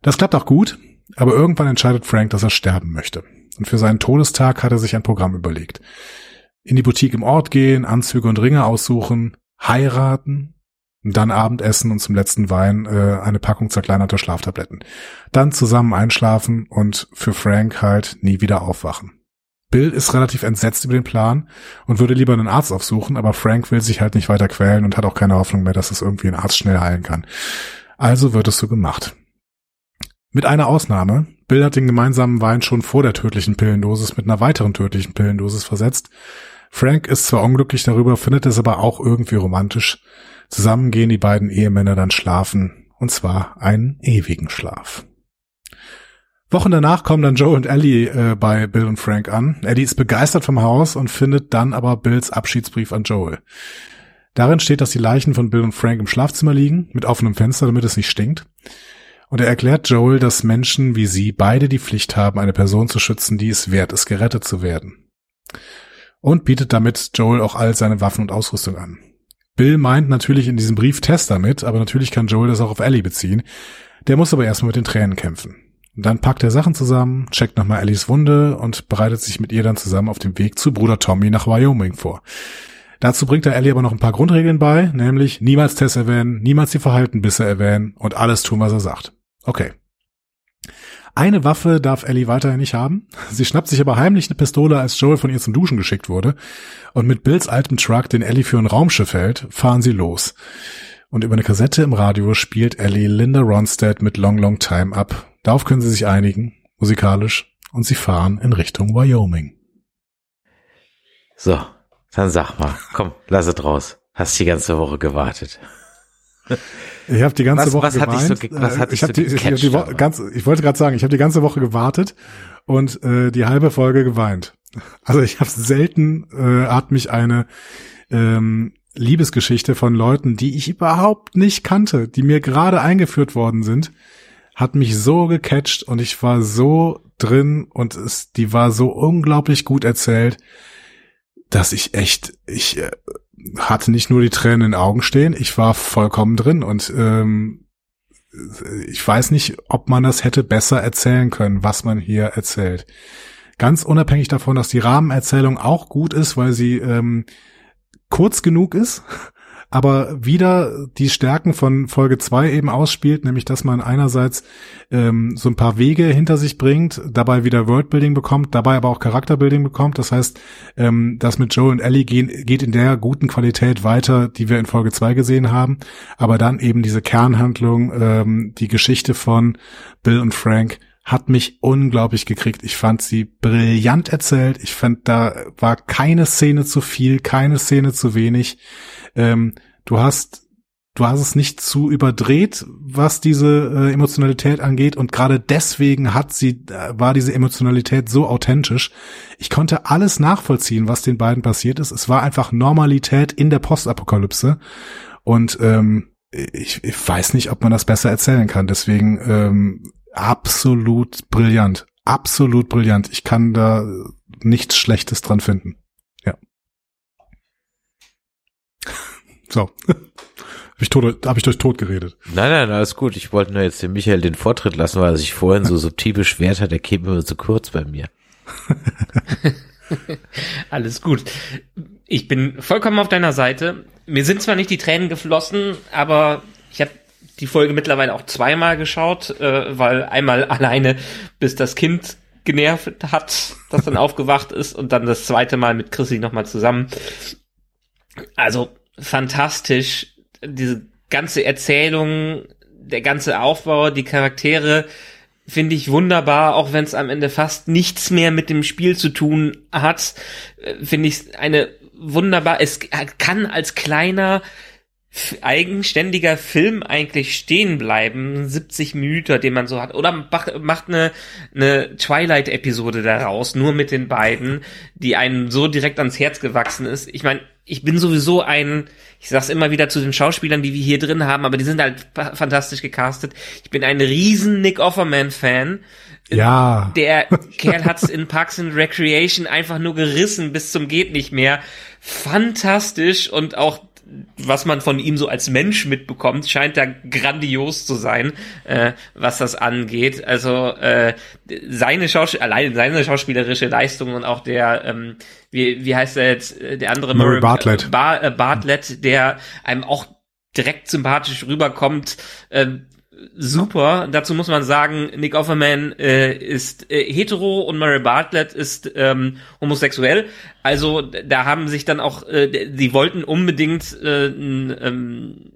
Das klappt auch gut, aber irgendwann entscheidet Frank, dass er sterben möchte. Und für seinen Todestag hat er sich ein Programm überlegt. In die Boutique im Ort gehen, Anzüge und Ringe aussuchen, heiraten, dann Abendessen und zum letzten Wein äh, eine Packung zerkleinerter Schlaftabletten. Dann zusammen einschlafen und für Frank halt nie wieder aufwachen. Bill ist relativ entsetzt über den Plan und würde lieber einen Arzt aufsuchen, aber Frank will sich halt nicht weiter quälen und hat auch keine Hoffnung mehr, dass es irgendwie ein Arzt schnell heilen kann. Also wird es so gemacht. Mit einer Ausnahme. Bill hat den gemeinsamen Wein schon vor der tödlichen Pillendosis mit einer weiteren tödlichen Pillendosis versetzt. Frank ist zwar unglücklich darüber, findet es aber auch irgendwie romantisch. Zusammen gehen die beiden Ehemänner dann schlafen, und zwar einen ewigen Schlaf. Wochen danach kommen dann Joe und Ellie äh, bei Bill und Frank an. Ellie ist begeistert vom Haus und findet dann aber Bills Abschiedsbrief an Joel. Darin steht, dass die Leichen von Bill und Frank im Schlafzimmer liegen, mit offenem Fenster, damit es nicht stinkt. Und er erklärt Joel, dass Menschen wie sie beide die Pflicht haben, eine Person zu schützen, die es wert ist, gerettet zu werden. Und bietet damit Joel auch all seine Waffen und Ausrüstung an. Bill meint natürlich in diesem Brief Tess damit, aber natürlich kann Joel das auch auf Ellie beziehen. Der muss aber erstmal mit den Tränen kämpfen. Dann packt er Sachen zusammen, checkt nochmal Ellies Wunde und bereitet sich mit ihr dann zusammen auf dem Weg zu Bruder Tommy nach Wyoming vor. Dazu bringt er Ellie aber noch ein paar Grundregeln bei, nämlich niemals Tess erwähnen, niemals die Verhaltenbisse erwähnen und alles tun, was er sagt. Okay. Eine Waffe darf Ellie weiterhin nicht haben. Sie schnappt sich aber heimlich eine Pistole, als Joel von ihr zum Duschen geschickt wurde. Und mit Bills altem Truck, den Ellie für ein Raumschiff hält, fahren sie los. Und über eine Kassette im Radio spielt Ellie Linda Ronstadt mit Long Long Time ab. Darauf können sie sich einigen, musikalisch, und sie fahren in Richtung Wyoming. So, dann sag mal, komm, lass es raus. Hast die ganze Woche gewartet. Ich habe die ganze Was- Woche was hat dich geweint. so was hat Äh, dich ich so die, ich, gecatcht die Wo dabei? ganz, ich wollte gerade sagen, ich habe die ganze Woche gewartet und äh, die halbe Folge geweint. Also ich habe selten äh, hat mich eine ähm, Liebesgeschichte von Leuten, die ich überhaupt nicht kannte, die mir gerade eingeführt worden sind, hat mich so gecatcht und ich war so drin und es, die war so unglaublich gut erzählt, dass ich echt, ich äh, hatte nicht nur die Tränen in den Augen stehen, ich war vollkommen drin und ähm, ich weiß nicht, ob man das hätte besser erzählen können, was man hier erzählt. Ganz unabhängig davon, dass die Rahmenerzählung auch gut ist, weil sie ähm, kurz genug ist, aber wieder die Stärken von Folge 2 eben ausspielt, nämlich dass man einerseits ähm, so ein paar Wege hinter sich bringt, dabei wieder Worldbuilding bekommt, dabei aber auch Charakterbuilding bekommt. Das heißt, ähm, das mit Joe und Ellie gehen, geht in der guten Qualität weiter, die wir in Folge 2 gesehen haben, aber dann eben diese Kernhandlung, ähm, die Geschichte von Bill und Frank hat mich unglaublich gekriegt. Ich fand sie brillant erzählt. Ich fand, da war keine Szene zu viel, keine Szene zu wenig. Ähm, du hast, du hast es nicht zu überdreht, was diese äh, Emotionalität angeht. Und gerade deswegen hat sie, äh, war diese Emotionalität so authentisch. Ich konnte alles nachvollziehen, was den beiden passiert ist. Es war einfach Normalität in der Postapokalypse. Und ähm, ich, ich weiß nicht, ob man das besser erzählen kann. Deswegen ähm, absolut brillant. Absolut brillant. Ich kann da nichts Schlechtes dran finden. Ja. So. Hab ich, tot, hab ich durch tot geredet. Nein, nein, alles gut. Ich wollte nur jetzt dem Michael den Vortritt lassen, weil er sich vorhin so subtil beschwert hat, er käme immer zu kurz bei mir. Alles gut. Ich bin vollkommen auf deiner Seite. Mir sind zwar nicht die Tränen geflossen, aber ich habe die Folge mittlerweile auch zweimal geschaut, äh, weil einmal alleine, bis das Kind genervt hat, das dann aufgewacht ist und dann das zweite Mal mit Chrissy nochmal zusammen. Also fantastisch. Diese ganze Erzählung, der ganze Aufbau, die Charaktere, finde ich wunderbar, auch wenn es am Ende fast nichts mehr mit dem Spiel zu tun hat, äh, finde ich eine wunderbar, es kann als kleiner eigenständiger Film eigentlich stehen bleiben, 70 Minuten, den man so hat, oder mach- macht eine, eine Twilight-Episode daraus, nur mit den beiden, die einem so direkt ans Herz gewachsen ist. Ich meine, ich bin sowieso ein, ich sag's immer wieder zu den Schauspielern, die wir hier drin haben, aber die sind halt fa- fantastisch gecastet. Ich bin ein riesen Nick Offerman-Fan. Ja. Der Kerl hat's in Parks and Recreation einfach nur gerissen bis zum geht nicht mehr. Fantastisch und auch was man von ihm so als Mensch mitbekommt, scheint da grandios zu sein, äh, was das angeht. Also äh, seine Schauspiel allein seine schauspielerische Leistung und auch der ähm, wie, wie heißt er jetzt äh, der andere Murray Bartlett. Bar, äh, Bartlett, der einem auch direkt sympathisch rüberkommt. Äh, super. Dazu muss man sagen, Nick Offerman äh, ist äh, hetero und Murray Bartlett ist ähm, homosexuell. Also da haben sich dann auch, äh, die wollten unbedingt äh, ähm,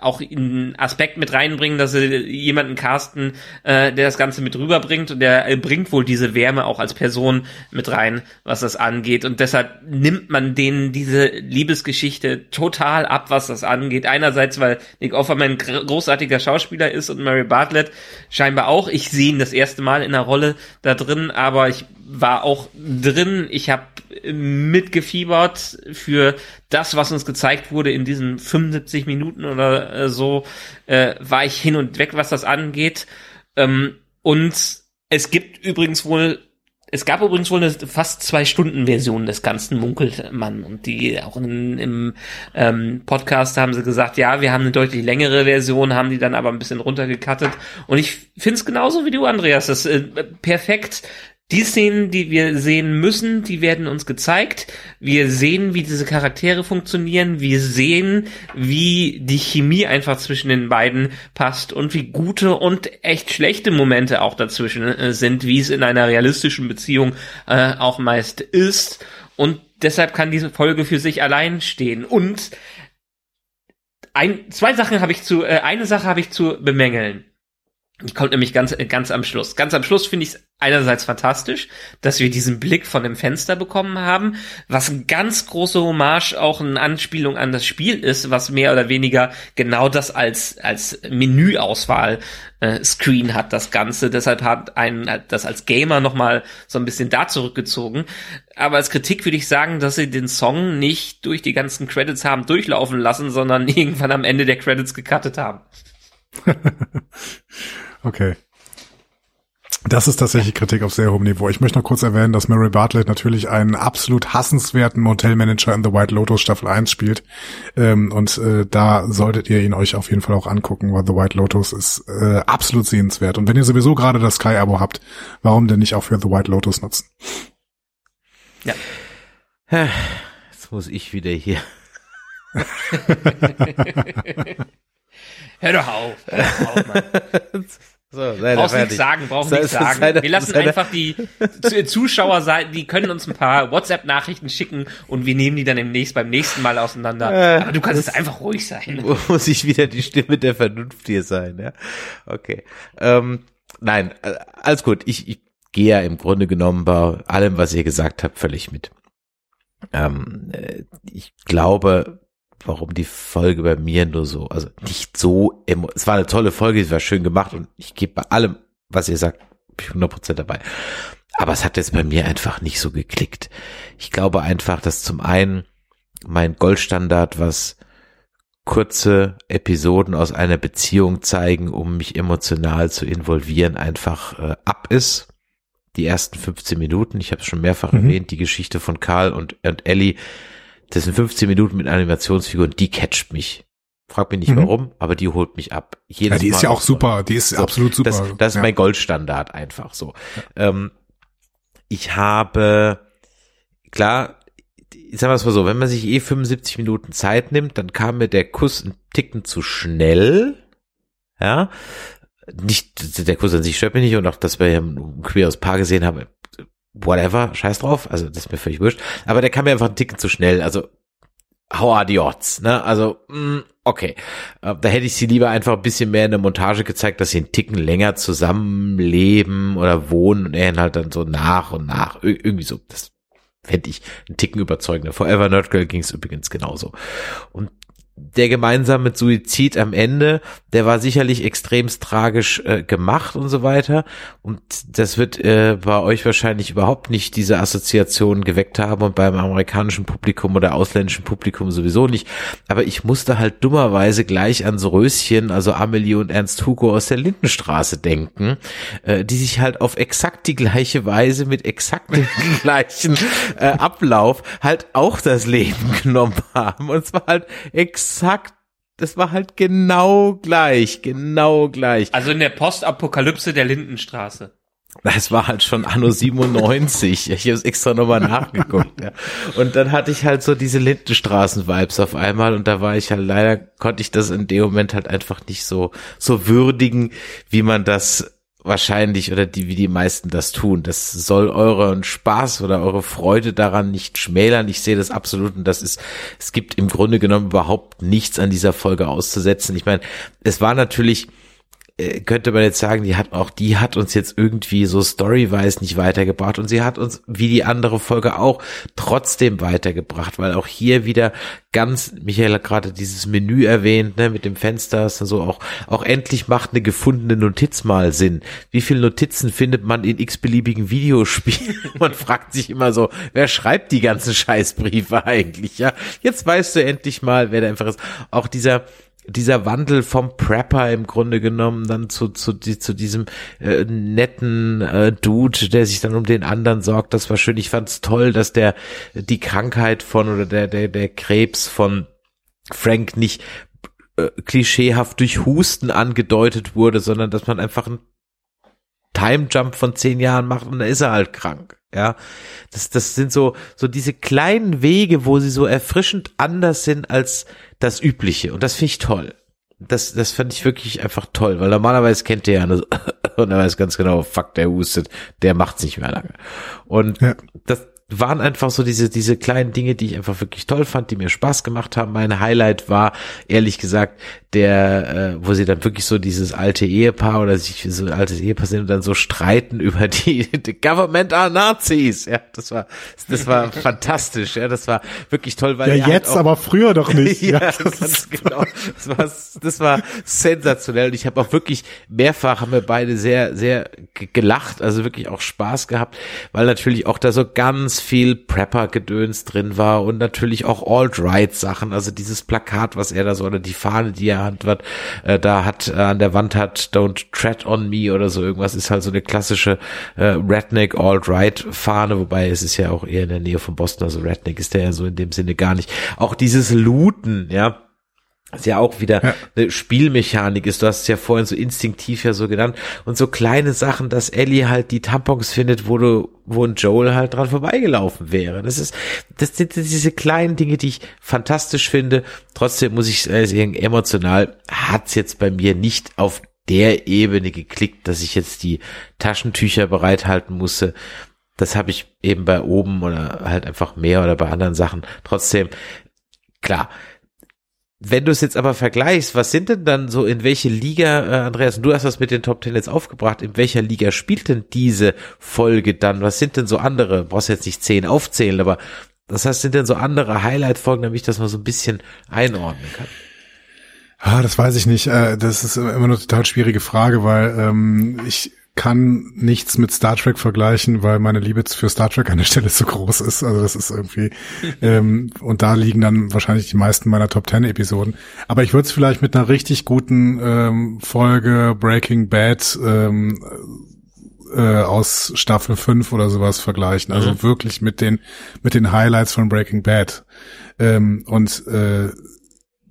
auch einen Aspekt mit reinbringen, dass sie jemanden casten, äh, der das Ganze mit rüberbringt und der äh, bringt wohl diese Wärme auch als Person mit rein, was das angeht. Und deshalb nimmt man denen diese Liebesgeschichte total ab, was das angeht. Einerseits, weil Nick Offerman ein großartiger Schauspieler ist und Mary Bartlett scheinbar auch. Ich sehe ihn das erste Mal in der Rolle da drin, aber ich war auch drin. Ich habe mitgefiebert für das, was uns gezeigt wurde in diesen 75 Minuten oder äh, so, äh, war ich hin und weg, was das angeht. Ähm, und es gibt übrigens wohl es gab übrigens wohl eine fast zwei Stunden Version des ganzen munkelt man und die auch in, im ähm, Podcast haben sie gesagt, ja, wir haben eine deutlich längere Version, haben die dann aber ein bisschen runtergekattet und ich finde es genauso wie du, Andreas, das ist äh, perfekt die Szenen, die wir sehen müssen, die werden uns gezeigt. Wir sehen, wie diese Charaktere funktionieren. Wir sehen, wie die Chemie einfach zwischen den beiden passt und wie gute und echt schlechte Momente auch dazwischen äh, sind, wie es in einer realistischen Beziehung äh, auch meist ist. Und deshalb kann diese Folge für sich allein stehen. Und ein, zwei Sachen habe ich zu, äh, eine Sache habe ich zu bemängeln. Die kommt nämlich ganz, ganz am Schluss. Ganz am Schluss finde ich es einerseits fantastisch, dass wir diesen Blick von dem Fenster bekommen haben, was ein ganz große Hommage auch eine Anspielung an das Spiel ist, was mehr oder weniger genau das als, als Menüauswahl äh, Screen hat, das Ganze. Deshalb hat einen das als Gamer nochmal so ein bisschen da zurückgezogen. Aber als Kritik würde ich sagen, dass sie den Song nicht durch die ganzen Credits haben durchlaufen lassen, sondern irgendwann am Ende der Credits gecuttet haben. Okay. Das ist tatsächlich Kritik auf sehr hohem Niveau. Ich möchte noch kurz erwähnen, dass Mary Bartlett natürlich einen absolut hassenswerten Motelmanager in The White Lotus Staffel 1 spielt. Ähm, und äh, da solltet ihr ihn euch auf jeden Fall auch angucken, weil The White Lotus ist äh, absolut sehenswert. Und wenn ihr sowieso gerade das Sky-Abo habt, warum denn nicht auch für The White Lotus nutzen? Ja. Jetzt muss ich wieder hier. Hör doch auf. Hör doch auf Mann. So, Brauchst nichts sagen, brauchst nichts sagen. Seine, wir lassen seine. einfach die Zuschauer sein, die können uns ein paar WhatsApp-Nachrichten schicken und wir nehmen die dann demnächst beim nächsten Mal auseinander. Äh, Aber du kannst jetzt einfach ruhig sein. Muss ich wieder die Stimme der Vernunft hier sein, ja? Okay. Ähm, nein, äh, alles gut. Ich, ich gehe ja im Grunde genommen bei allem, was ihr gesagt habt, völlig mit. Ähm, äh, ich glaube, warum die Folge bei mir nur so, also nicht so, es war eine tolle Folge, es war schön gemacht und ich gebe bei allem, was ihr sagt, 100% dabei. Aber es hat jetzt bei mir einfach nicht so geklickt. Ich glaube einfach, dass zum einen mein Goldstandard, was kurze Episoden aus einer Beziehung zeigen, um mich emotional zu involvieren, einfach äh, ab ist. Die ersten 15 Minuten, ich habe es schon mehrfach mhm. erwähnt, die Geschichte von Karl und, und Ellie, das sind 15 Minuten mit Animationsfiguren, die catcht mich. Frag mich nicht mhm. warum, aber die holt mich ab. Jedes ja, die ist ja auch super, die ist so, absolut super. Das, das ja. ist mein Goldstandard einfach so. Ja. Ähm, ich habe, klar, ich sag mal so, wenn man sich eh 75 Minuten Zeit nimmt, dann kam mir der Kuss ein Ticken zu schnell. Ja, nicht, der Kuss an sich stört mich nicht und auch, dass wir ja ein queeres Paar gesehen haben, whatever, scheiß drauf, also das ist mir völlig wurscht, aber der kam mir einfach ein Ticken zu schnell, also how are the odds, ne, also, mh, mm, okay, äh, da hätte ich sie lieber einfach ein bisschen mehr in der Montage gezeigt, dass sie einen Ticken länger zusammenleben oder wohnen und er halt dann so nach und nach, irgendwie so, das fände ich einen Ticken überzeugender. Forever Nerd Girl ging es übrigens genauso. Und der gemeinsame Suizid am Ende, der war sicherlich extremst tragisch äh, gemacht und so weiter. Und das wird äh, bei euch wahrscheinlich überhaupt nicht diese Assoziation geweckt haben und beim amerikanischen Publikum oder ausländischen Publikum sowieso nicht. Aber ich musste halt dummerweise gleich ans Röschen, also Amelie und Ernst Hugo aus der Lindenstraße denken, äh, die sich halt auf exakt die gleiche Weise mit exakt dem gleichen äh, Ablauf halt auch das Leben genommen haben. Und zwar halt exakt exakt, das war halt genau gleich, genau gleich. Also in der Postapokalypse der Lindenstraße. Das war halt schon Anno 97. Ich habe es extra nochmal nachgeguckt. Ja. Und dann hatte ich halt so diese Lindenstraßen-Vibes auf einmal und da war ich halt leider, konnte ich das in dem Moment halt einfach nicht so, so würdigen, wie man das wahrscheinlich oder die, wie die meisten das tun. Das soll euren Spaß oder eure Freude daran nicht schmälern. Ich sehe das absolut und das ist, es gibt im Grunde genommen überhaupt nichts an dieser Folge auszusetzen. Ich meine, es war natürlich, könnte man jetzt sagen, die hat auch, die hat uns jetzt irgendwie so storywise nicht weitergebracht und sie hat uns, wie die andere Folge auch, trotzdem weitergebracht, weil auch hier wieder ganz, Michael hat gerade dieses Menü erwähnt, ne, mit dem Fenster, ist so auch, auch endlich macht eine gefundene Notiz mal Sinn. Wie viele Notizen findet man in x-beliebigen Videospielen? man fragt sich immer so, wer schreibt die ganzen Scheißbriefe eigentlich, ja? Jetzt weißt du endlich mal, wer da einfach ist. Auch dieser, dieser Wandel vom Prepper im Grunde genommen dann zu, zu, zu diesem äh, netten äh, Dude, der sich dann um den anderen sorgt, das war schön. Ich fand's toll, dass der die Krankheit von oder der, der, der Krebs von Frank nicht äh, klischeehaft durch Husten angedeutet wurde, sondern dass man einfach einen Time Jump von zehn Jahren macht und dann ist er halt krank. Ja, das, das sind so, so diese kleinen Wege, wo sie so erfrischend anders sind als das Übliche. Und das finde ich toll. Das, das fand ich wirklich einfach toll, weil normalerweise kennt der ja eine, und er weiß ganz genau, fuck, der hustet, der macht's nicht mehr lange. Und ja. das, waren einfach so diese, diese kleinen Dinge, die ich einfach wirklich toll fand, die mir Spaß gemacht haben. Mein Highlight war, ehrlich gesagt, der, äh, wo sie dann wirklich so dieses alte Ehepaar oder sich so ein altes Ehepaar sind und dann so streiten über die, die Government are Nazis. Ja, das war, das war fantastisch. Ja, das war wirklich toll, weil ja jetzt, halt aber früher doch nicht. ja, ja das, genau. Das war, das war sensationell und ich habe auch wirklich mehrfach haben wir beide sehr, sehr gelacht, also wirklich auch Spaß gehabt, weil natürlich auch da so ganz viel Prepper-Gedöns drin war und natürlich auch Alt-Right-Sachen, also dieses Plakat, was er da so, oder die Fahne, die er hat, äh, da hat, äh, an der Wand hat Don't Tread on Me oder so irgendwas, ist halt so eine klassische äh, Redneck Alt-Right-Fahne, wobei es ist ja auch eher in der Nähe von Boston, also Redneck ist der ja so in dem Sinne gar nicht. Auch dieses Looten, ja, was ja auch wieder ja. eine Spielmechanik ist. Du hast es ja vorhin so instinktiv ja so genannt. Und so kleine Sachen, dass Ellie halt die Tampons findet, wo du, wo ein Joel halt dran vorbeigelaufen wäre. Das ist, das sind diese kleinen Dinge, die ich fantastisch finde. Trotzdem muss ich sagen, emotional hat's jetzt bei mir nicht auf der Ebene geklickt, dass ich jetzt die Taschentücher bereithalten musste. Das habe ich eben bei oben oder halt einfach mehr oder bei anderen Sachen. Trotzdem, klar, wenn du es jetzt aber vergleichst, was sind denn dann so, in welche Liga, äh, Andreas, du hast das mit den Top Ten jetzt aufgebracht, in welcher Liga spielt denn diese Folge dann? Was sind denn so andere, brauchst jetzt nicht zehn aufzählen, aber das heißt, sind denn so andere Highlight-Folgen, damit ich das mal so ein bisschen einordnen kann? Ah, das weiß ich nicht. Äh, das ist immer eine total schwierige Frage, weil ähm, ich kann nichts mit Star Trek vergleichen, weil meine Liebe für Star Trek an der Stelle so groß ist. Also das ist irgendwie ähm, und da liegen dann wahrscheinlich die meisten meiner Top Ten Episoden. Aber ich würde es vielleicht mit einer richtig guten ähm, Folge Breaking Bad ähm, äh, aus Staffel 5 oder sowas vergleichen. Also mhm. wirklich mit den mit den Highlights von Breaking Bad. Ähm, und äh,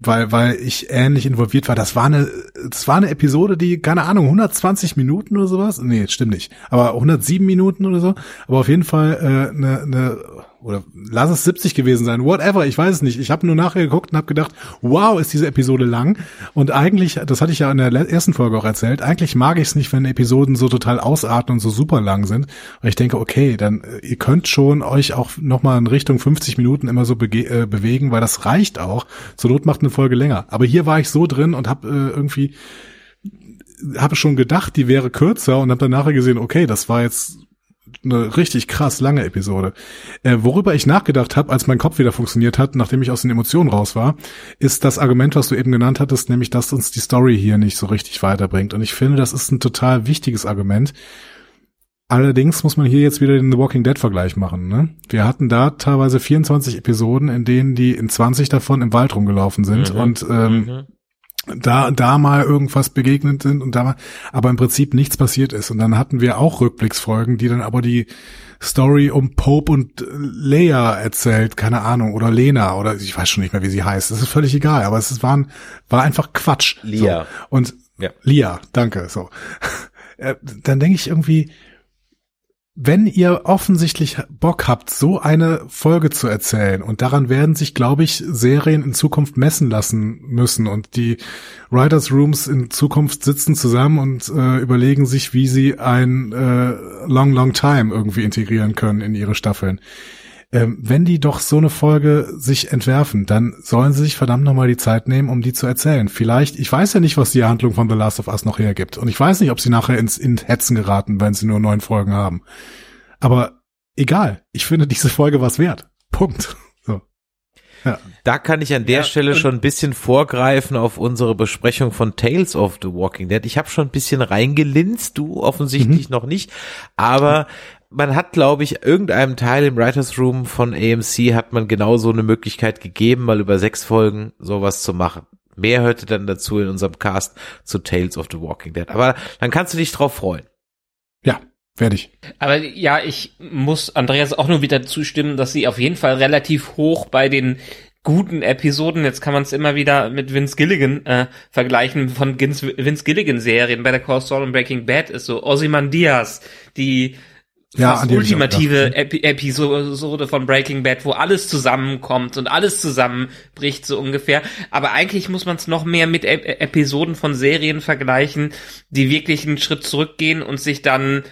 weil, weil ich ähnlich involviert war. Das war eine, das war eine Episode, die, keine Ahnung, 120 Minuten oder sowas? Nee, stimmt nicht. Aber 107 Minuten oder so. Aber auf jeden Fall äh, eine, eine oder lass es 70 gewesen sein, whatever, ich weiß es nicht. Ich habe nur nachher geguckt und habe gedacht, wow, ist diese Episode lang. Und eigentlich, das hatte ich ja in der ersten Folge auch erzählt, eigentlich mag ich es nicht, wenn Episoden so total ausarten und so super lang sind. Weil ich denke, okay, dann äh, ihr könnt schon euch auch nochmal in Richtung 50 Minuten immer so äh, bewegen, weil das reicht auch. Zur Not macht eine Folge länger. Aber hier war ich so drin und habe äh, irgendwie habe schon gedacht, die wäre kürzer und habe dann nachher gesehen, okay, das war jetzt eine richtig krass lange Episode. Äh, worüber ich nachgedacht habe, als mein Kopf wieder funktioniert hat, nachdem ich aus den Emotionen raus war, ist das Argument, was du eben genannt hattest, nämlich, dass uns die Story hier nicht so richtig weiterbringt. Und ich finde, das ist ein total wichtiges Argument. Allerdings muss man hier jetzt wieder den The Walking Dead Vergleich machen. Ne? Wir hatten da teilweise 24 Episoden, in denen die in 20 davon im Wald rumgelaufen sind mhm. und ähm, mhm da da mal irgendwas begegnet sind und da mal, aber im Prinzip nichts passiert ist. Und dann hatten wir auch Rückblicksfolgen, die dann aber die Story um Pope und Leia erzählt, keine Ahnung, oder Lena oder ich weiß schon nicht mehr, wie sie heißt. Das ist völlig egal, aber es waren war einfach Quatsch. Lia. So. Und ja. Lia, danke. So, äh, dann denke ich irgendwie, wenn ihr offensichtlich Bock habt, so eine Folge zu erzählen, und daran werden sich, glaube ich, Serien in Zukunft messen lassen müssen, und die Writers Rooms in Zukunft sitzen zusammen und äh, überlegen sich, wie sie ein äh, Long, Long Time irgendwie integrieren können in ihre Staffeln ähm, wenn die doch so eine Folge sich entwerfen, dann sollen sie sich verdammt nochmal die Zeit nehmen, um die zu erzählen. Vielleicht, ich weiß ja nicht, was die Handlung von The Last of Us noch hergibt. Und ich weiß nicht, ob sie nachher ins in Hetzen geraten, wenn sie nur neun Folgen haben. Aber egal, ich finde diese Folge was wert. Punkt. So. Ja. Da kann ich an der ja, Stelle schon ein bisschen vorgreifen auf unsere Besprechung von Tales of the Walking Dead. Ich habe schon ein bisschen reingelinst, du offensichtlich mhm. noch nicht, aber man hat, glaube ich, irgendeinem Teil im Writers Room von AMC hat man genau so eine Möglichkeit gegeben, mal über sechs Folgen sowas zu machen. Mehr hörte dann dazu in unserem Cast zu Tales of the Walking Dead. Aber dann kannst du dich drauf freuen. Ja, werde ich. Aber ja, ich muss Andreas auch nur wieder zustimmen, dass sie auf jeden Fall relativ hoch bei den guten Episoden, jetzt kann man es immer wieder mit Vince Gilligan äh, vergleichen, von Vince Gilligan Serien bei der Call Saul und Breaking Bad ist so Ozymandias, die ja, fast ultimative Epi Episode von Breaking Bad, wo alles zusammenkommt und alles zusammenbricht, so ungefähr. Aber eigentlich muss man es noch mehr mit e Episoden von Serien vergleichen, die wirklich einen Schritt zurückgehen und sich dann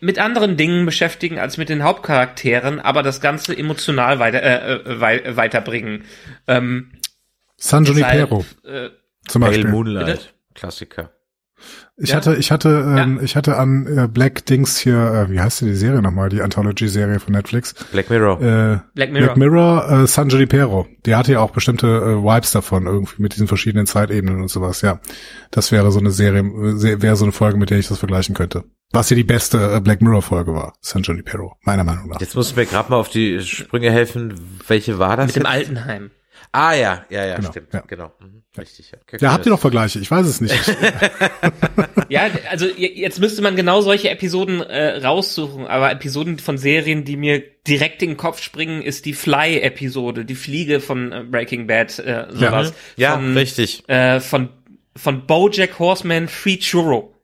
mit anderen Dingen beschäftigen als mit den Hauptcharakteren, aber das Ganze emotional weiter, äh, äh wei weiterbringen. Ähm, San Junipero. Äh, zum Beispiel. Moonlight. Klassiker. Ich ja? hatte, ich hatte, ähm, ja. ich hatte an äh, Black Dings hier, äh, wie heißt denn die Serie nochmal, die Anthology-Serie von Netflix? Black Mirror. Äh, Black Mirror. Black Mirror, äh, San Junipero. Die hatte ja auch bestimmte äh, Vibes davon, irgendwie mit diesen verschiedenen Zeitebenen und sowas, ja. Das wäre so eine Serie, wäre so eine Folge, mit der ich das vergleichen könnte. Was ja die beste äh, Black Mirror-Folge war, San Junipero, meiner Meinung nach. Jetzt musst du mir gerade mal auf die Sprünge helfen. Welche war das? Mit jetzt? dem Altenheim. Ah ja, ja, ja, genau, stimmt, ja. genau. Mhm, richtig. Ja, ja habt ihr noch Vergleiche? Ich weiß es nicht. ja, also jetzt müsste man genau solche Episoden äh, raussuchen, aber Episoden von Serien, die mir direkt in den Kopf springen, ist die Fly-Episode, die Fliege von äh, Breaking Bad, äh, sowas. Ja, von, ja richtig. Äh, von von BoJack Horseman Free Churro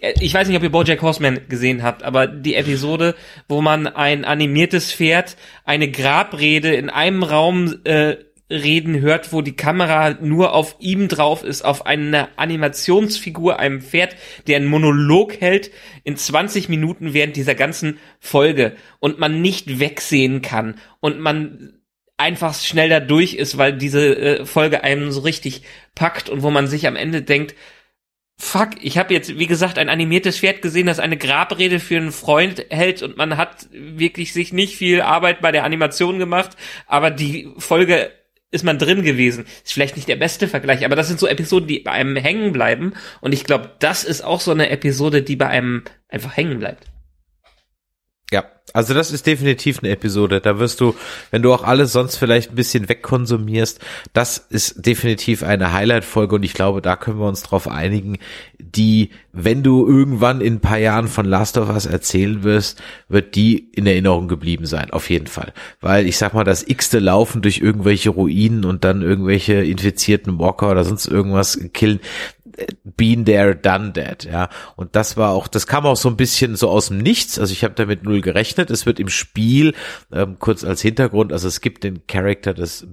äh, ich weiß nicht, ob ihr BoJack Horseman gesehen habt, aber die Episode, wo man ein animiertes Pferd eine Grabrede in einem Raum äh, reden hört, wo die Kamera nur auf ihm drauf ist, auf einer Animationsfigur, einem Pferd, der einen Monolog hält in 20 Minuten während dieser ganzen Folge und man nicht wegsehen kann und man einfach schnell da durch ist, weil diese äh, Folge einem so richtig packt und wo man sich am Ende denkt, fuck, ich habe jetzt, wie gesagt, ein animiertes Pferd gesehen, das eine Grabrede für einen Freund hält und man hat wirklich sich nicht viel Arbeit bei der Animation gemacht, aber die Folge ist man drin gewesen. Ist vielleicht nicht der beste Vergleich, aber das sind so Episoden, die bei einem hängen bleiben und ich glaube, das ist auch so eine Episode, die bei einem einfach hängen bleibt. Ja, also das ist definitiv eine Episode. Da wirst du, wenn du auch alles sonst vielleicht ein bisschen wegkonsumierst, das ist definitiv eine Highlight-Folge und ich glaube, da können wir uns drauf einigen, die, wenn du irgendwann in ein paar Jahren von Last of Us erzählen wirst, wird die in Erinnerung geblieben sein, auf jeden Fall. Weil ich sag mal, das x-te Laufen durch irgendwelche Ruinen und dann irgendwelche infizierten Walker oder sonst irgendwas killen, been there, done that, ja. Und das war auch, das kam auch so ein bisschen so aus dem Nichts. Also ich habe damit null gerechnet. Es wird im Spiel, ähm, kurz als Hintergrund, also es gibt den Charakter des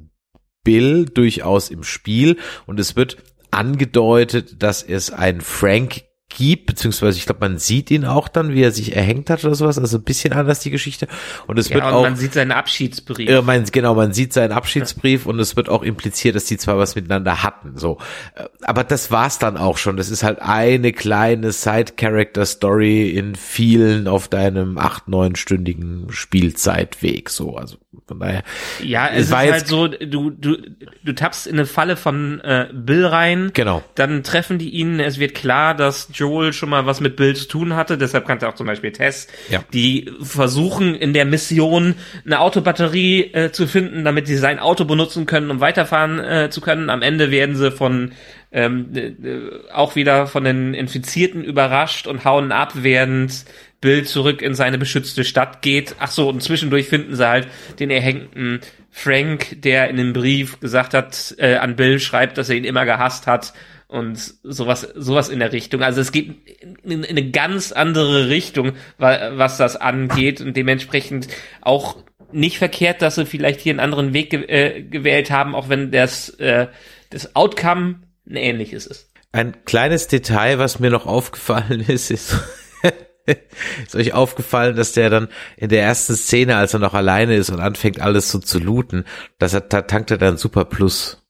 Bill durchaus im Spiel und es wird angedeutet, dass es ein Frank gibt, beziehungsweise ich glaube, man sieht ihn auch dann, wie er sich erhängt hat oder sowas, also ein bisschen anders die Geschichte. Und es Ja, wird und auch, man sieht seinen Abschiedsbrief. ja, man, genau, man sieht seinen Abschiedsbrief und es wird auch impliziert, dass die zwar was miteinander hatten, so. Äh, Aber das war's dann auch schon. Das ist halt eine kleine Side-Character-Story in vielen auf deinem acht, neunstündigen Spielzeitweg, so. Also, von daher. Ja, Es es, war ist halt so, du, du, du tappst in eine Falle von äh, Bill rein. Genau. Dann treffen die ihn. Es wird klar, dass Joel schon mal was mit Bill zu tun hatte. Deshalb kannte auch zum Beispiel Tess. Ja. Die versuchen in der Mission eine Autobatterie äh, zu finden, damit sie sein Auto benutzen können, um weiterfahren äh, zu können. Am Ende werden sie von ähm, äh, äh, auch wieder von den Infizierten überrascht und hauen ab, während Bill zurück in seine beschützte Stadt geht. Ach so, und zwischendurch finden sie halt den erhängten Frank, der in dem Brief gesagt hat, äh, an Bill schreibt, dass er ihn immer gehasst hat und sowas, sowas in der Richtung. Also es geht in, in eine ganz andere Richtung, wa- was das angeht und dementsprechend auch nicht verkehrt, dass sie vielleicht hier einen anderen Weg ge äh, gewählt haben, auch wenn das, äh, das Outcome ein ähnliches ist. Ein kleines Detail, was mir noch aufgefallen ist, ist, ist euch aufgefallen, dass der dann in der ersten Szene, als er noch alleine ist und anfängt alles so zu looten, dass er, da tankt er dann Super Plus.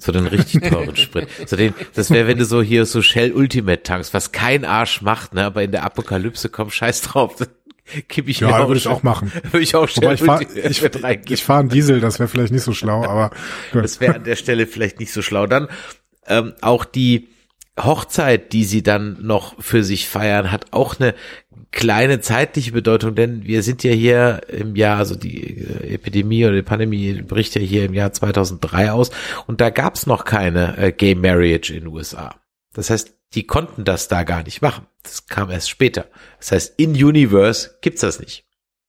So den richtig teuren Sprit. So den, das wäre, wenn du so hier so Shell Ultimate tankst, was kein Arsch macht, ne, aber in der Apokalypse komm, scheiß drauf. Kipp ich mir Ja, würde ich auch machen. Würde ich auch Wobei Shell ich fahre ich, reingeben. ich fahr einen Diesel, das wäre vielleicht nicht so schlau, aber gut. Das wäre an der Stelle vielleicht nicht so schlau. Dann ähm, auch die Hochzeit, die sie dann noch für sich feiern, hat auch eine kleine zeitliche Bedeutung, denn wir sind ja hier im Jahr, also die äh, Epidemie oder die Pandemie bricht ja hier im Jahr 2003 aus und da gab's noch keine äh, Gay Marriage in den USA. Das heißt, die konnten das da gar nicht machen. Das kam erst später. Das heißt, in Universe gibt's das nicht.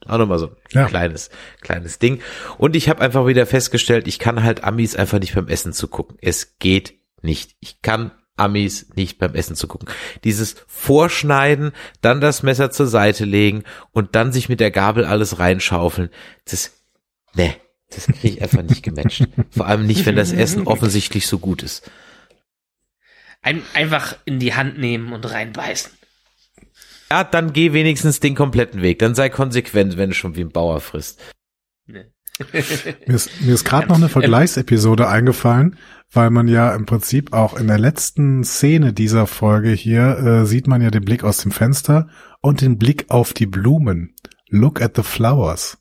Auch nochmal so ein Ja. kleines, kleines Ding. Und ich habe einfach wieder festgestellt, ich kann halt Amis einfach nicht beim Essen zugucken. Es geht nicht. Ich kann Amis nicht beim Essen zugucken. Dieses Vorschneiden, dann das Messer zur Seite legen und dann sich mit der Gabel alles reinschaufeln, das, ne, das kriege ich einfach nicht gematcht. Vor allem nicht, wenn das Essen offensichtlich so gut ist. Ein, einfach in die Hand nehmen und reinbeißen. Ja, dann geh wenigstens den kompletten Weg. Dann sei konsequent, wenn du schon wie ein Bauer frisst. Ne. Mir ist, mir ist gerade noch eine Vergleichsepisode eingefallen, weil man ja im Prinzip auch in der letzten Szene dieser Folge hier äh, sieht man ja den Blick aus dem Fenster und den Blick auf die Blumen. Look at the flowers.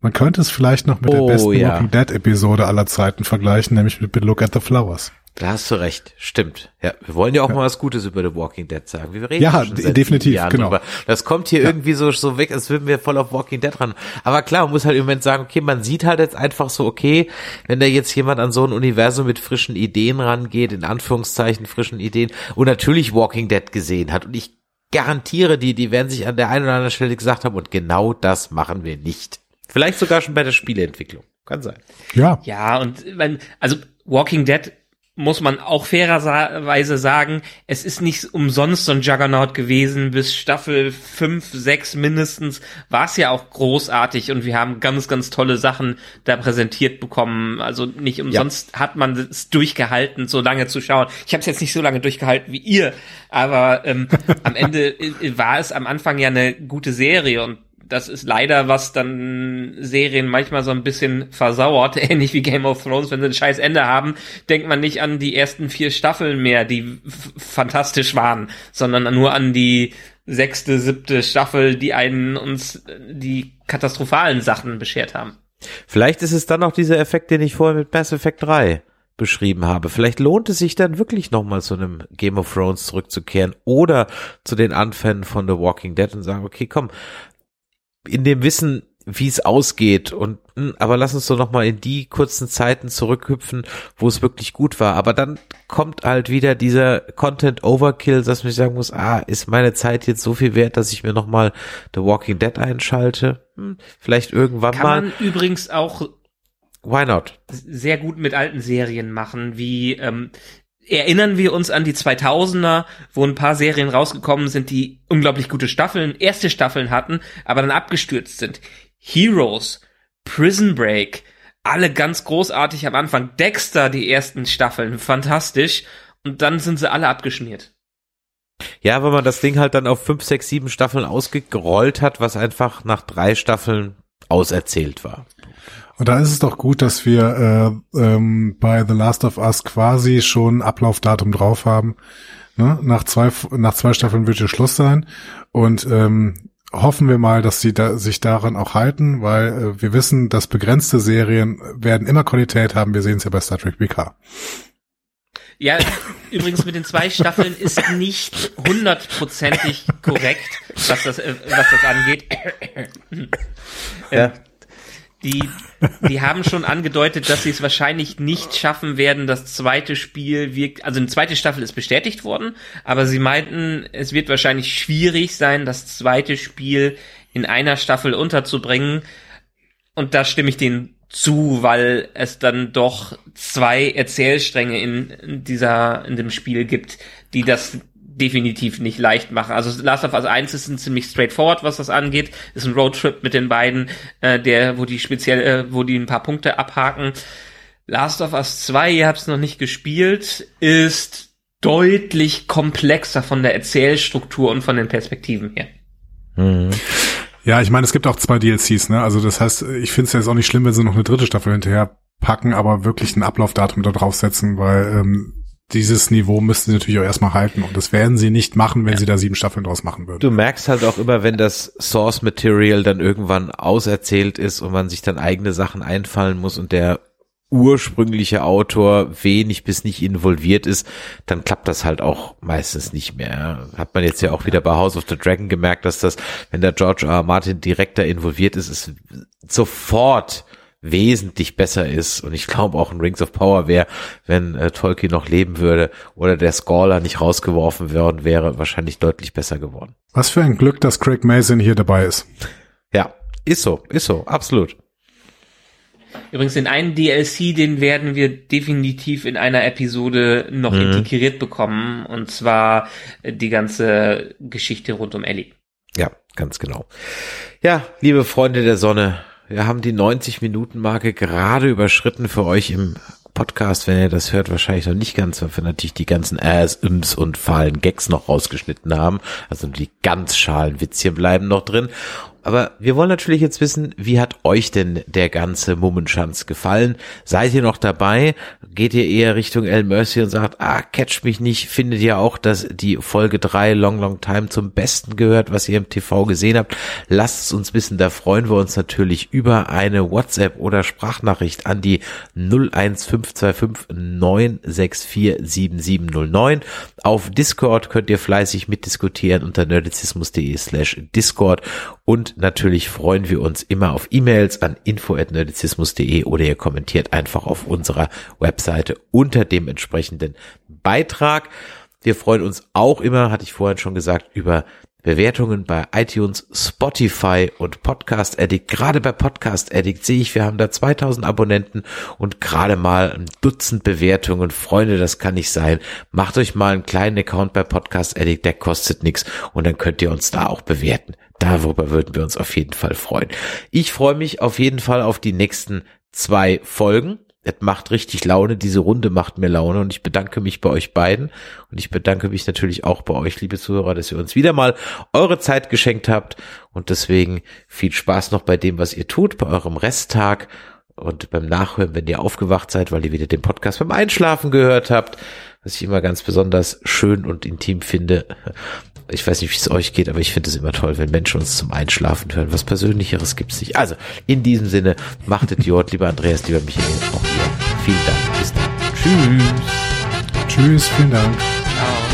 Man könnte es vielleicht noch mit Oh, der besten ja. Walking Dead Episode aller Zeiten vergleichen, nämlich mit Look at the Flowers. Da hast du recht, stimmt. Ja, wir wollen ja auch mal was Gutes über The Walking Dead sagen. Wir reden Ja, schon seit definitiv, Jahren genau. drüber. Das kommt hier irgendwie so, so weg, als würden wir voll auf Walking Dead ran. Aber klar, man muss halt im Moment sagen, okay, man sieht halt jetzt einfach so, okay, wenn da jetzt jemand an so ein Universum mit frischen Ideen rangeht, in Anführungszeichen frischen Ideen, und natürlich Walking Dead gesehen hat. Und ich garantiere die, die werden sich an der einen oder anderen Stelle gesagt haben, und genau das machen wir nicht. Vielleicht sogar schon bei der Spieleentwicklung. Kann sein. Ja, Ja, und wenn, also Walking Dead muss man auch fairerweise sagen, es ist nicht umsonst so ein Juggernaut gewesen. Bis Staffel 5, 6 mindestens war es ja auch großartig und wir haben ganz, ganz tolle Sachen da präsentiert bekommen. Also nicht umsonst hat man es durchgehalten, so lange zu schauen. Ich habe es jetzt nicht so lange durchgehalten wie ihr, aber ähm, am Ende war es am Anfang ja eine gute Serie und das ist leider, was dann Serien manchmal so ein bisschen versauert, ähnlich wie Game of Thrones, wenn sie ein scheiß Ende haben, denkt man nicht an die ersten vier Staffeln mehr, die fantastisch waren, sondern nur an die sechste, siebte Staffel, die einen uns die katastrophalen Sachen beschert haben. Vielleicht ist es dann auch dieser Effekt, den ich vorher mit Mass Effect 3 beschrieben habe. Vielleicht lohnt es sich dann wirklich nochmal zu einem Game of Thrones zurückzukehren oder zu den Anfängen von The Walking Dead und sagen, okay, komm, in dem Wissen, wie es ausgeht und hm, aber lass uns doch noch mal in die kurzen Zeiten zurückhüpfen, wo es wirklich gut war. Aber dann kommt halt wieder dieser Content Overkill, dass man sagen muss, ah, ist meine Zeit jetzt so viel wert, dass ich mir noch mal The Walking Dead einschalte? Hm, vielleicht irgendwann Kann mal. man übrigens auch Why not? sehr gut mit alten Serien machen, wie ähm, erinnern wir uns an die 2000er, wo ein paar Serien rausgekommen sind, die unglaublich gute Staffeln, erste Staffeln hatten, aber dann abgestürzt sind. Heroes, Prison Break, alle ganz großartig am Anfang. Dexter, die ersten Staffeln, fantastisch. Und dann sind sie alle abgeschmiert. Ja, weil man das Ding halt dann auf fünf, sechs, sieben Staffeln ausgerollt hat, was einfach nach drei Staffeln auserzählt war. Und da ist es doch gut, dass wir äh, ähm, bei The Last of Us quasi schon Ablaufdatum drauf haben. Ne? Nach zwei nach zwei Staffeln wird ja Schluss sein und ähm, hoffen wir mal, dass sie da, sich daran auch halten, weil äh, wir wissen, dass begrenzte Serien werden immer Qualität haben. Wir sehen es ja bei Star Trek PK. Ja, übrigens mit den zwei Staffeln ist nicht hundertprozentig korrekt, was das, äh, was das angeht. Ja. Die, die haben schon angedeutet, dass sie es wahrscheinlich nicht schaffen werden, das zweite Spiel wirkt, also eine zweite Staffel ist bestätigt worden, aber sie meinten, es wird wahrscheinlich schwierig sein, das zweite Spiel in einer Staffel unterzubringen. Und da stimme ich denen zu, weil es dann doch zwei Erzählstränge in dieser, in dem Spiel gibt, die das definitiv nicht leicht machen. Also Last of Us 1 ist ein ziemlich straightforward, was das angeht. Ist ein Roadtrip mit den beiden, äh, der, wo die speziell, äh, wo die ein paar Punkte abhaken. Last of Us 2, ihr habt es noch nicht gespielt, ist deutlich komplexer von der Erzählstruktur und von den Perspektiven her. Mhm. Ja, ich meine, es gibt auch zwei DLCs, ne? Also das heißt, ich finde es jetzt auch nicht schlimm, wenn sie noch eine dritte Staffel hinterher packen, aber wirklich ein Ablaufdatum da draufsetzen, weil ähm, dieses Niveau müssten sie natürlich auch erstmal halten und das werden sie nicht machen, wenn Ja. sie da sieben Staffeln draus machen würden. Du merkst halt auch immer, wenn das Source Material dann irgendwann auserzählt ist und man sich dann eigene Sachen einfallen muss und der ursprüngliche Autor wenig bis nicht involviert ist, dann klappt das halt auch meistens nicht mehr. Hat man jetzt ja auch wieder bei House of the Dragon gemerkt, dass das, wenn der George R. R. Martin direkter involviert ist, es sofort wesentlich besser ist. Und ich glaube auch ein Rings of Power wäre, wenn äh, Tolkien noch leben würde oder der Scholar nicht rausgeworfen worden wäre, wahrscheinlich deutlich besser geworden. Was für ein Glück, dass Craig Mason hier dabei ist. Ja, ist so, ist so, absolut. Übrigens, den einen DLC, den werden wir definitiv in einer Episode noch Mhm. integriert bekommen. Und zwar äh, die ganze Geschichte rund um Ellie. Ja, ganz genau. Ja, liebe Freunde der Sonne, wir haben die 90 Minuten Marke gerade überschritten für euch im Podcast, wenn ihr das hört, wahrscheinlich noch nicht ganz, weil wir natürlich die ganzen Äs, Ims und fahlen Gags noch rausgeschnitten haben. Also die ganz schalen Witzchen bleiben noch drin. Aber wir wollen natürlich jetzt wissen, wie hat euch denn der ganze Mummenschanz gefallen? Seid ihr noch dabei? Geht ihr eher Richtung El Mercy und sagt, ah, catch mich nicht? Findet ihr auch, dass die Folge 3 Long Long Time zum Besten gehört, was ihr im TV gesehen habt? Lasst es uns wissen, da freuen wir uns natürlich über eine WhatsApp oder Sprachnachricht an die 01525 964 7709. Auf Discord könnt ihr fleißig mitdiskutieren unter nerdizismus.de slash Discord und natürlich freuen wir uns immer auf E-Mails an info.nerdizismus.de oder ihr kommentiert einfach auf unserer Webseite unter dem entsprechenden Beitrag. Wir freuen uns auch immer, hatte ich vorhin schon gesagt, über Bewertungen bei iTunes, Spotify und Podcast Addict. Gerade bei Podcast Addict sehe ich, wir haben da 2000 Abonnenten und gerade mal ein Dutzend Bewertungen. Freunde, das kann nicht sein. Macht euch mal einen kleinen Account bei Podcast Addict, der kostet nichts und dann könnt ihr uns da auch bewerten. Darüber würden wir uns auf jeden Fall freuen. Ich freue mich auf jeden Fall auf die nächsten zwei Folgen. Es macht richtig Laune, diese Runde macht mir Laune und ich bedanke mich bei euch beiden und ich bedanke mich natürlich auch bei euch, liebe Zuhörer, dass ihr uns wieder mal eure Zeit geschenkt habt und deswegen viel Spaß noch bei dem, was ihr tut, bei eurem Resttag und beim Nachhören, wenn ihr aufgewacht seid, weil ihr wieder den Podcast beim Einschlafen gehört habt, was ich immer ganz besonders schön und intim finde. Ich weiß nicht, wie es euch geht, aber ich finde es immer toll, wenn Menschen uns zum Einschlafen hören. Was Persönlicheres gibt's nicht. Also, in diesem Sinne, macht es Jod, lieber Andreas, lieber Michael, auch ihr. Vielen Dank. Bis dann. Tschüss. Tschüss, vielen Dank. Ciao.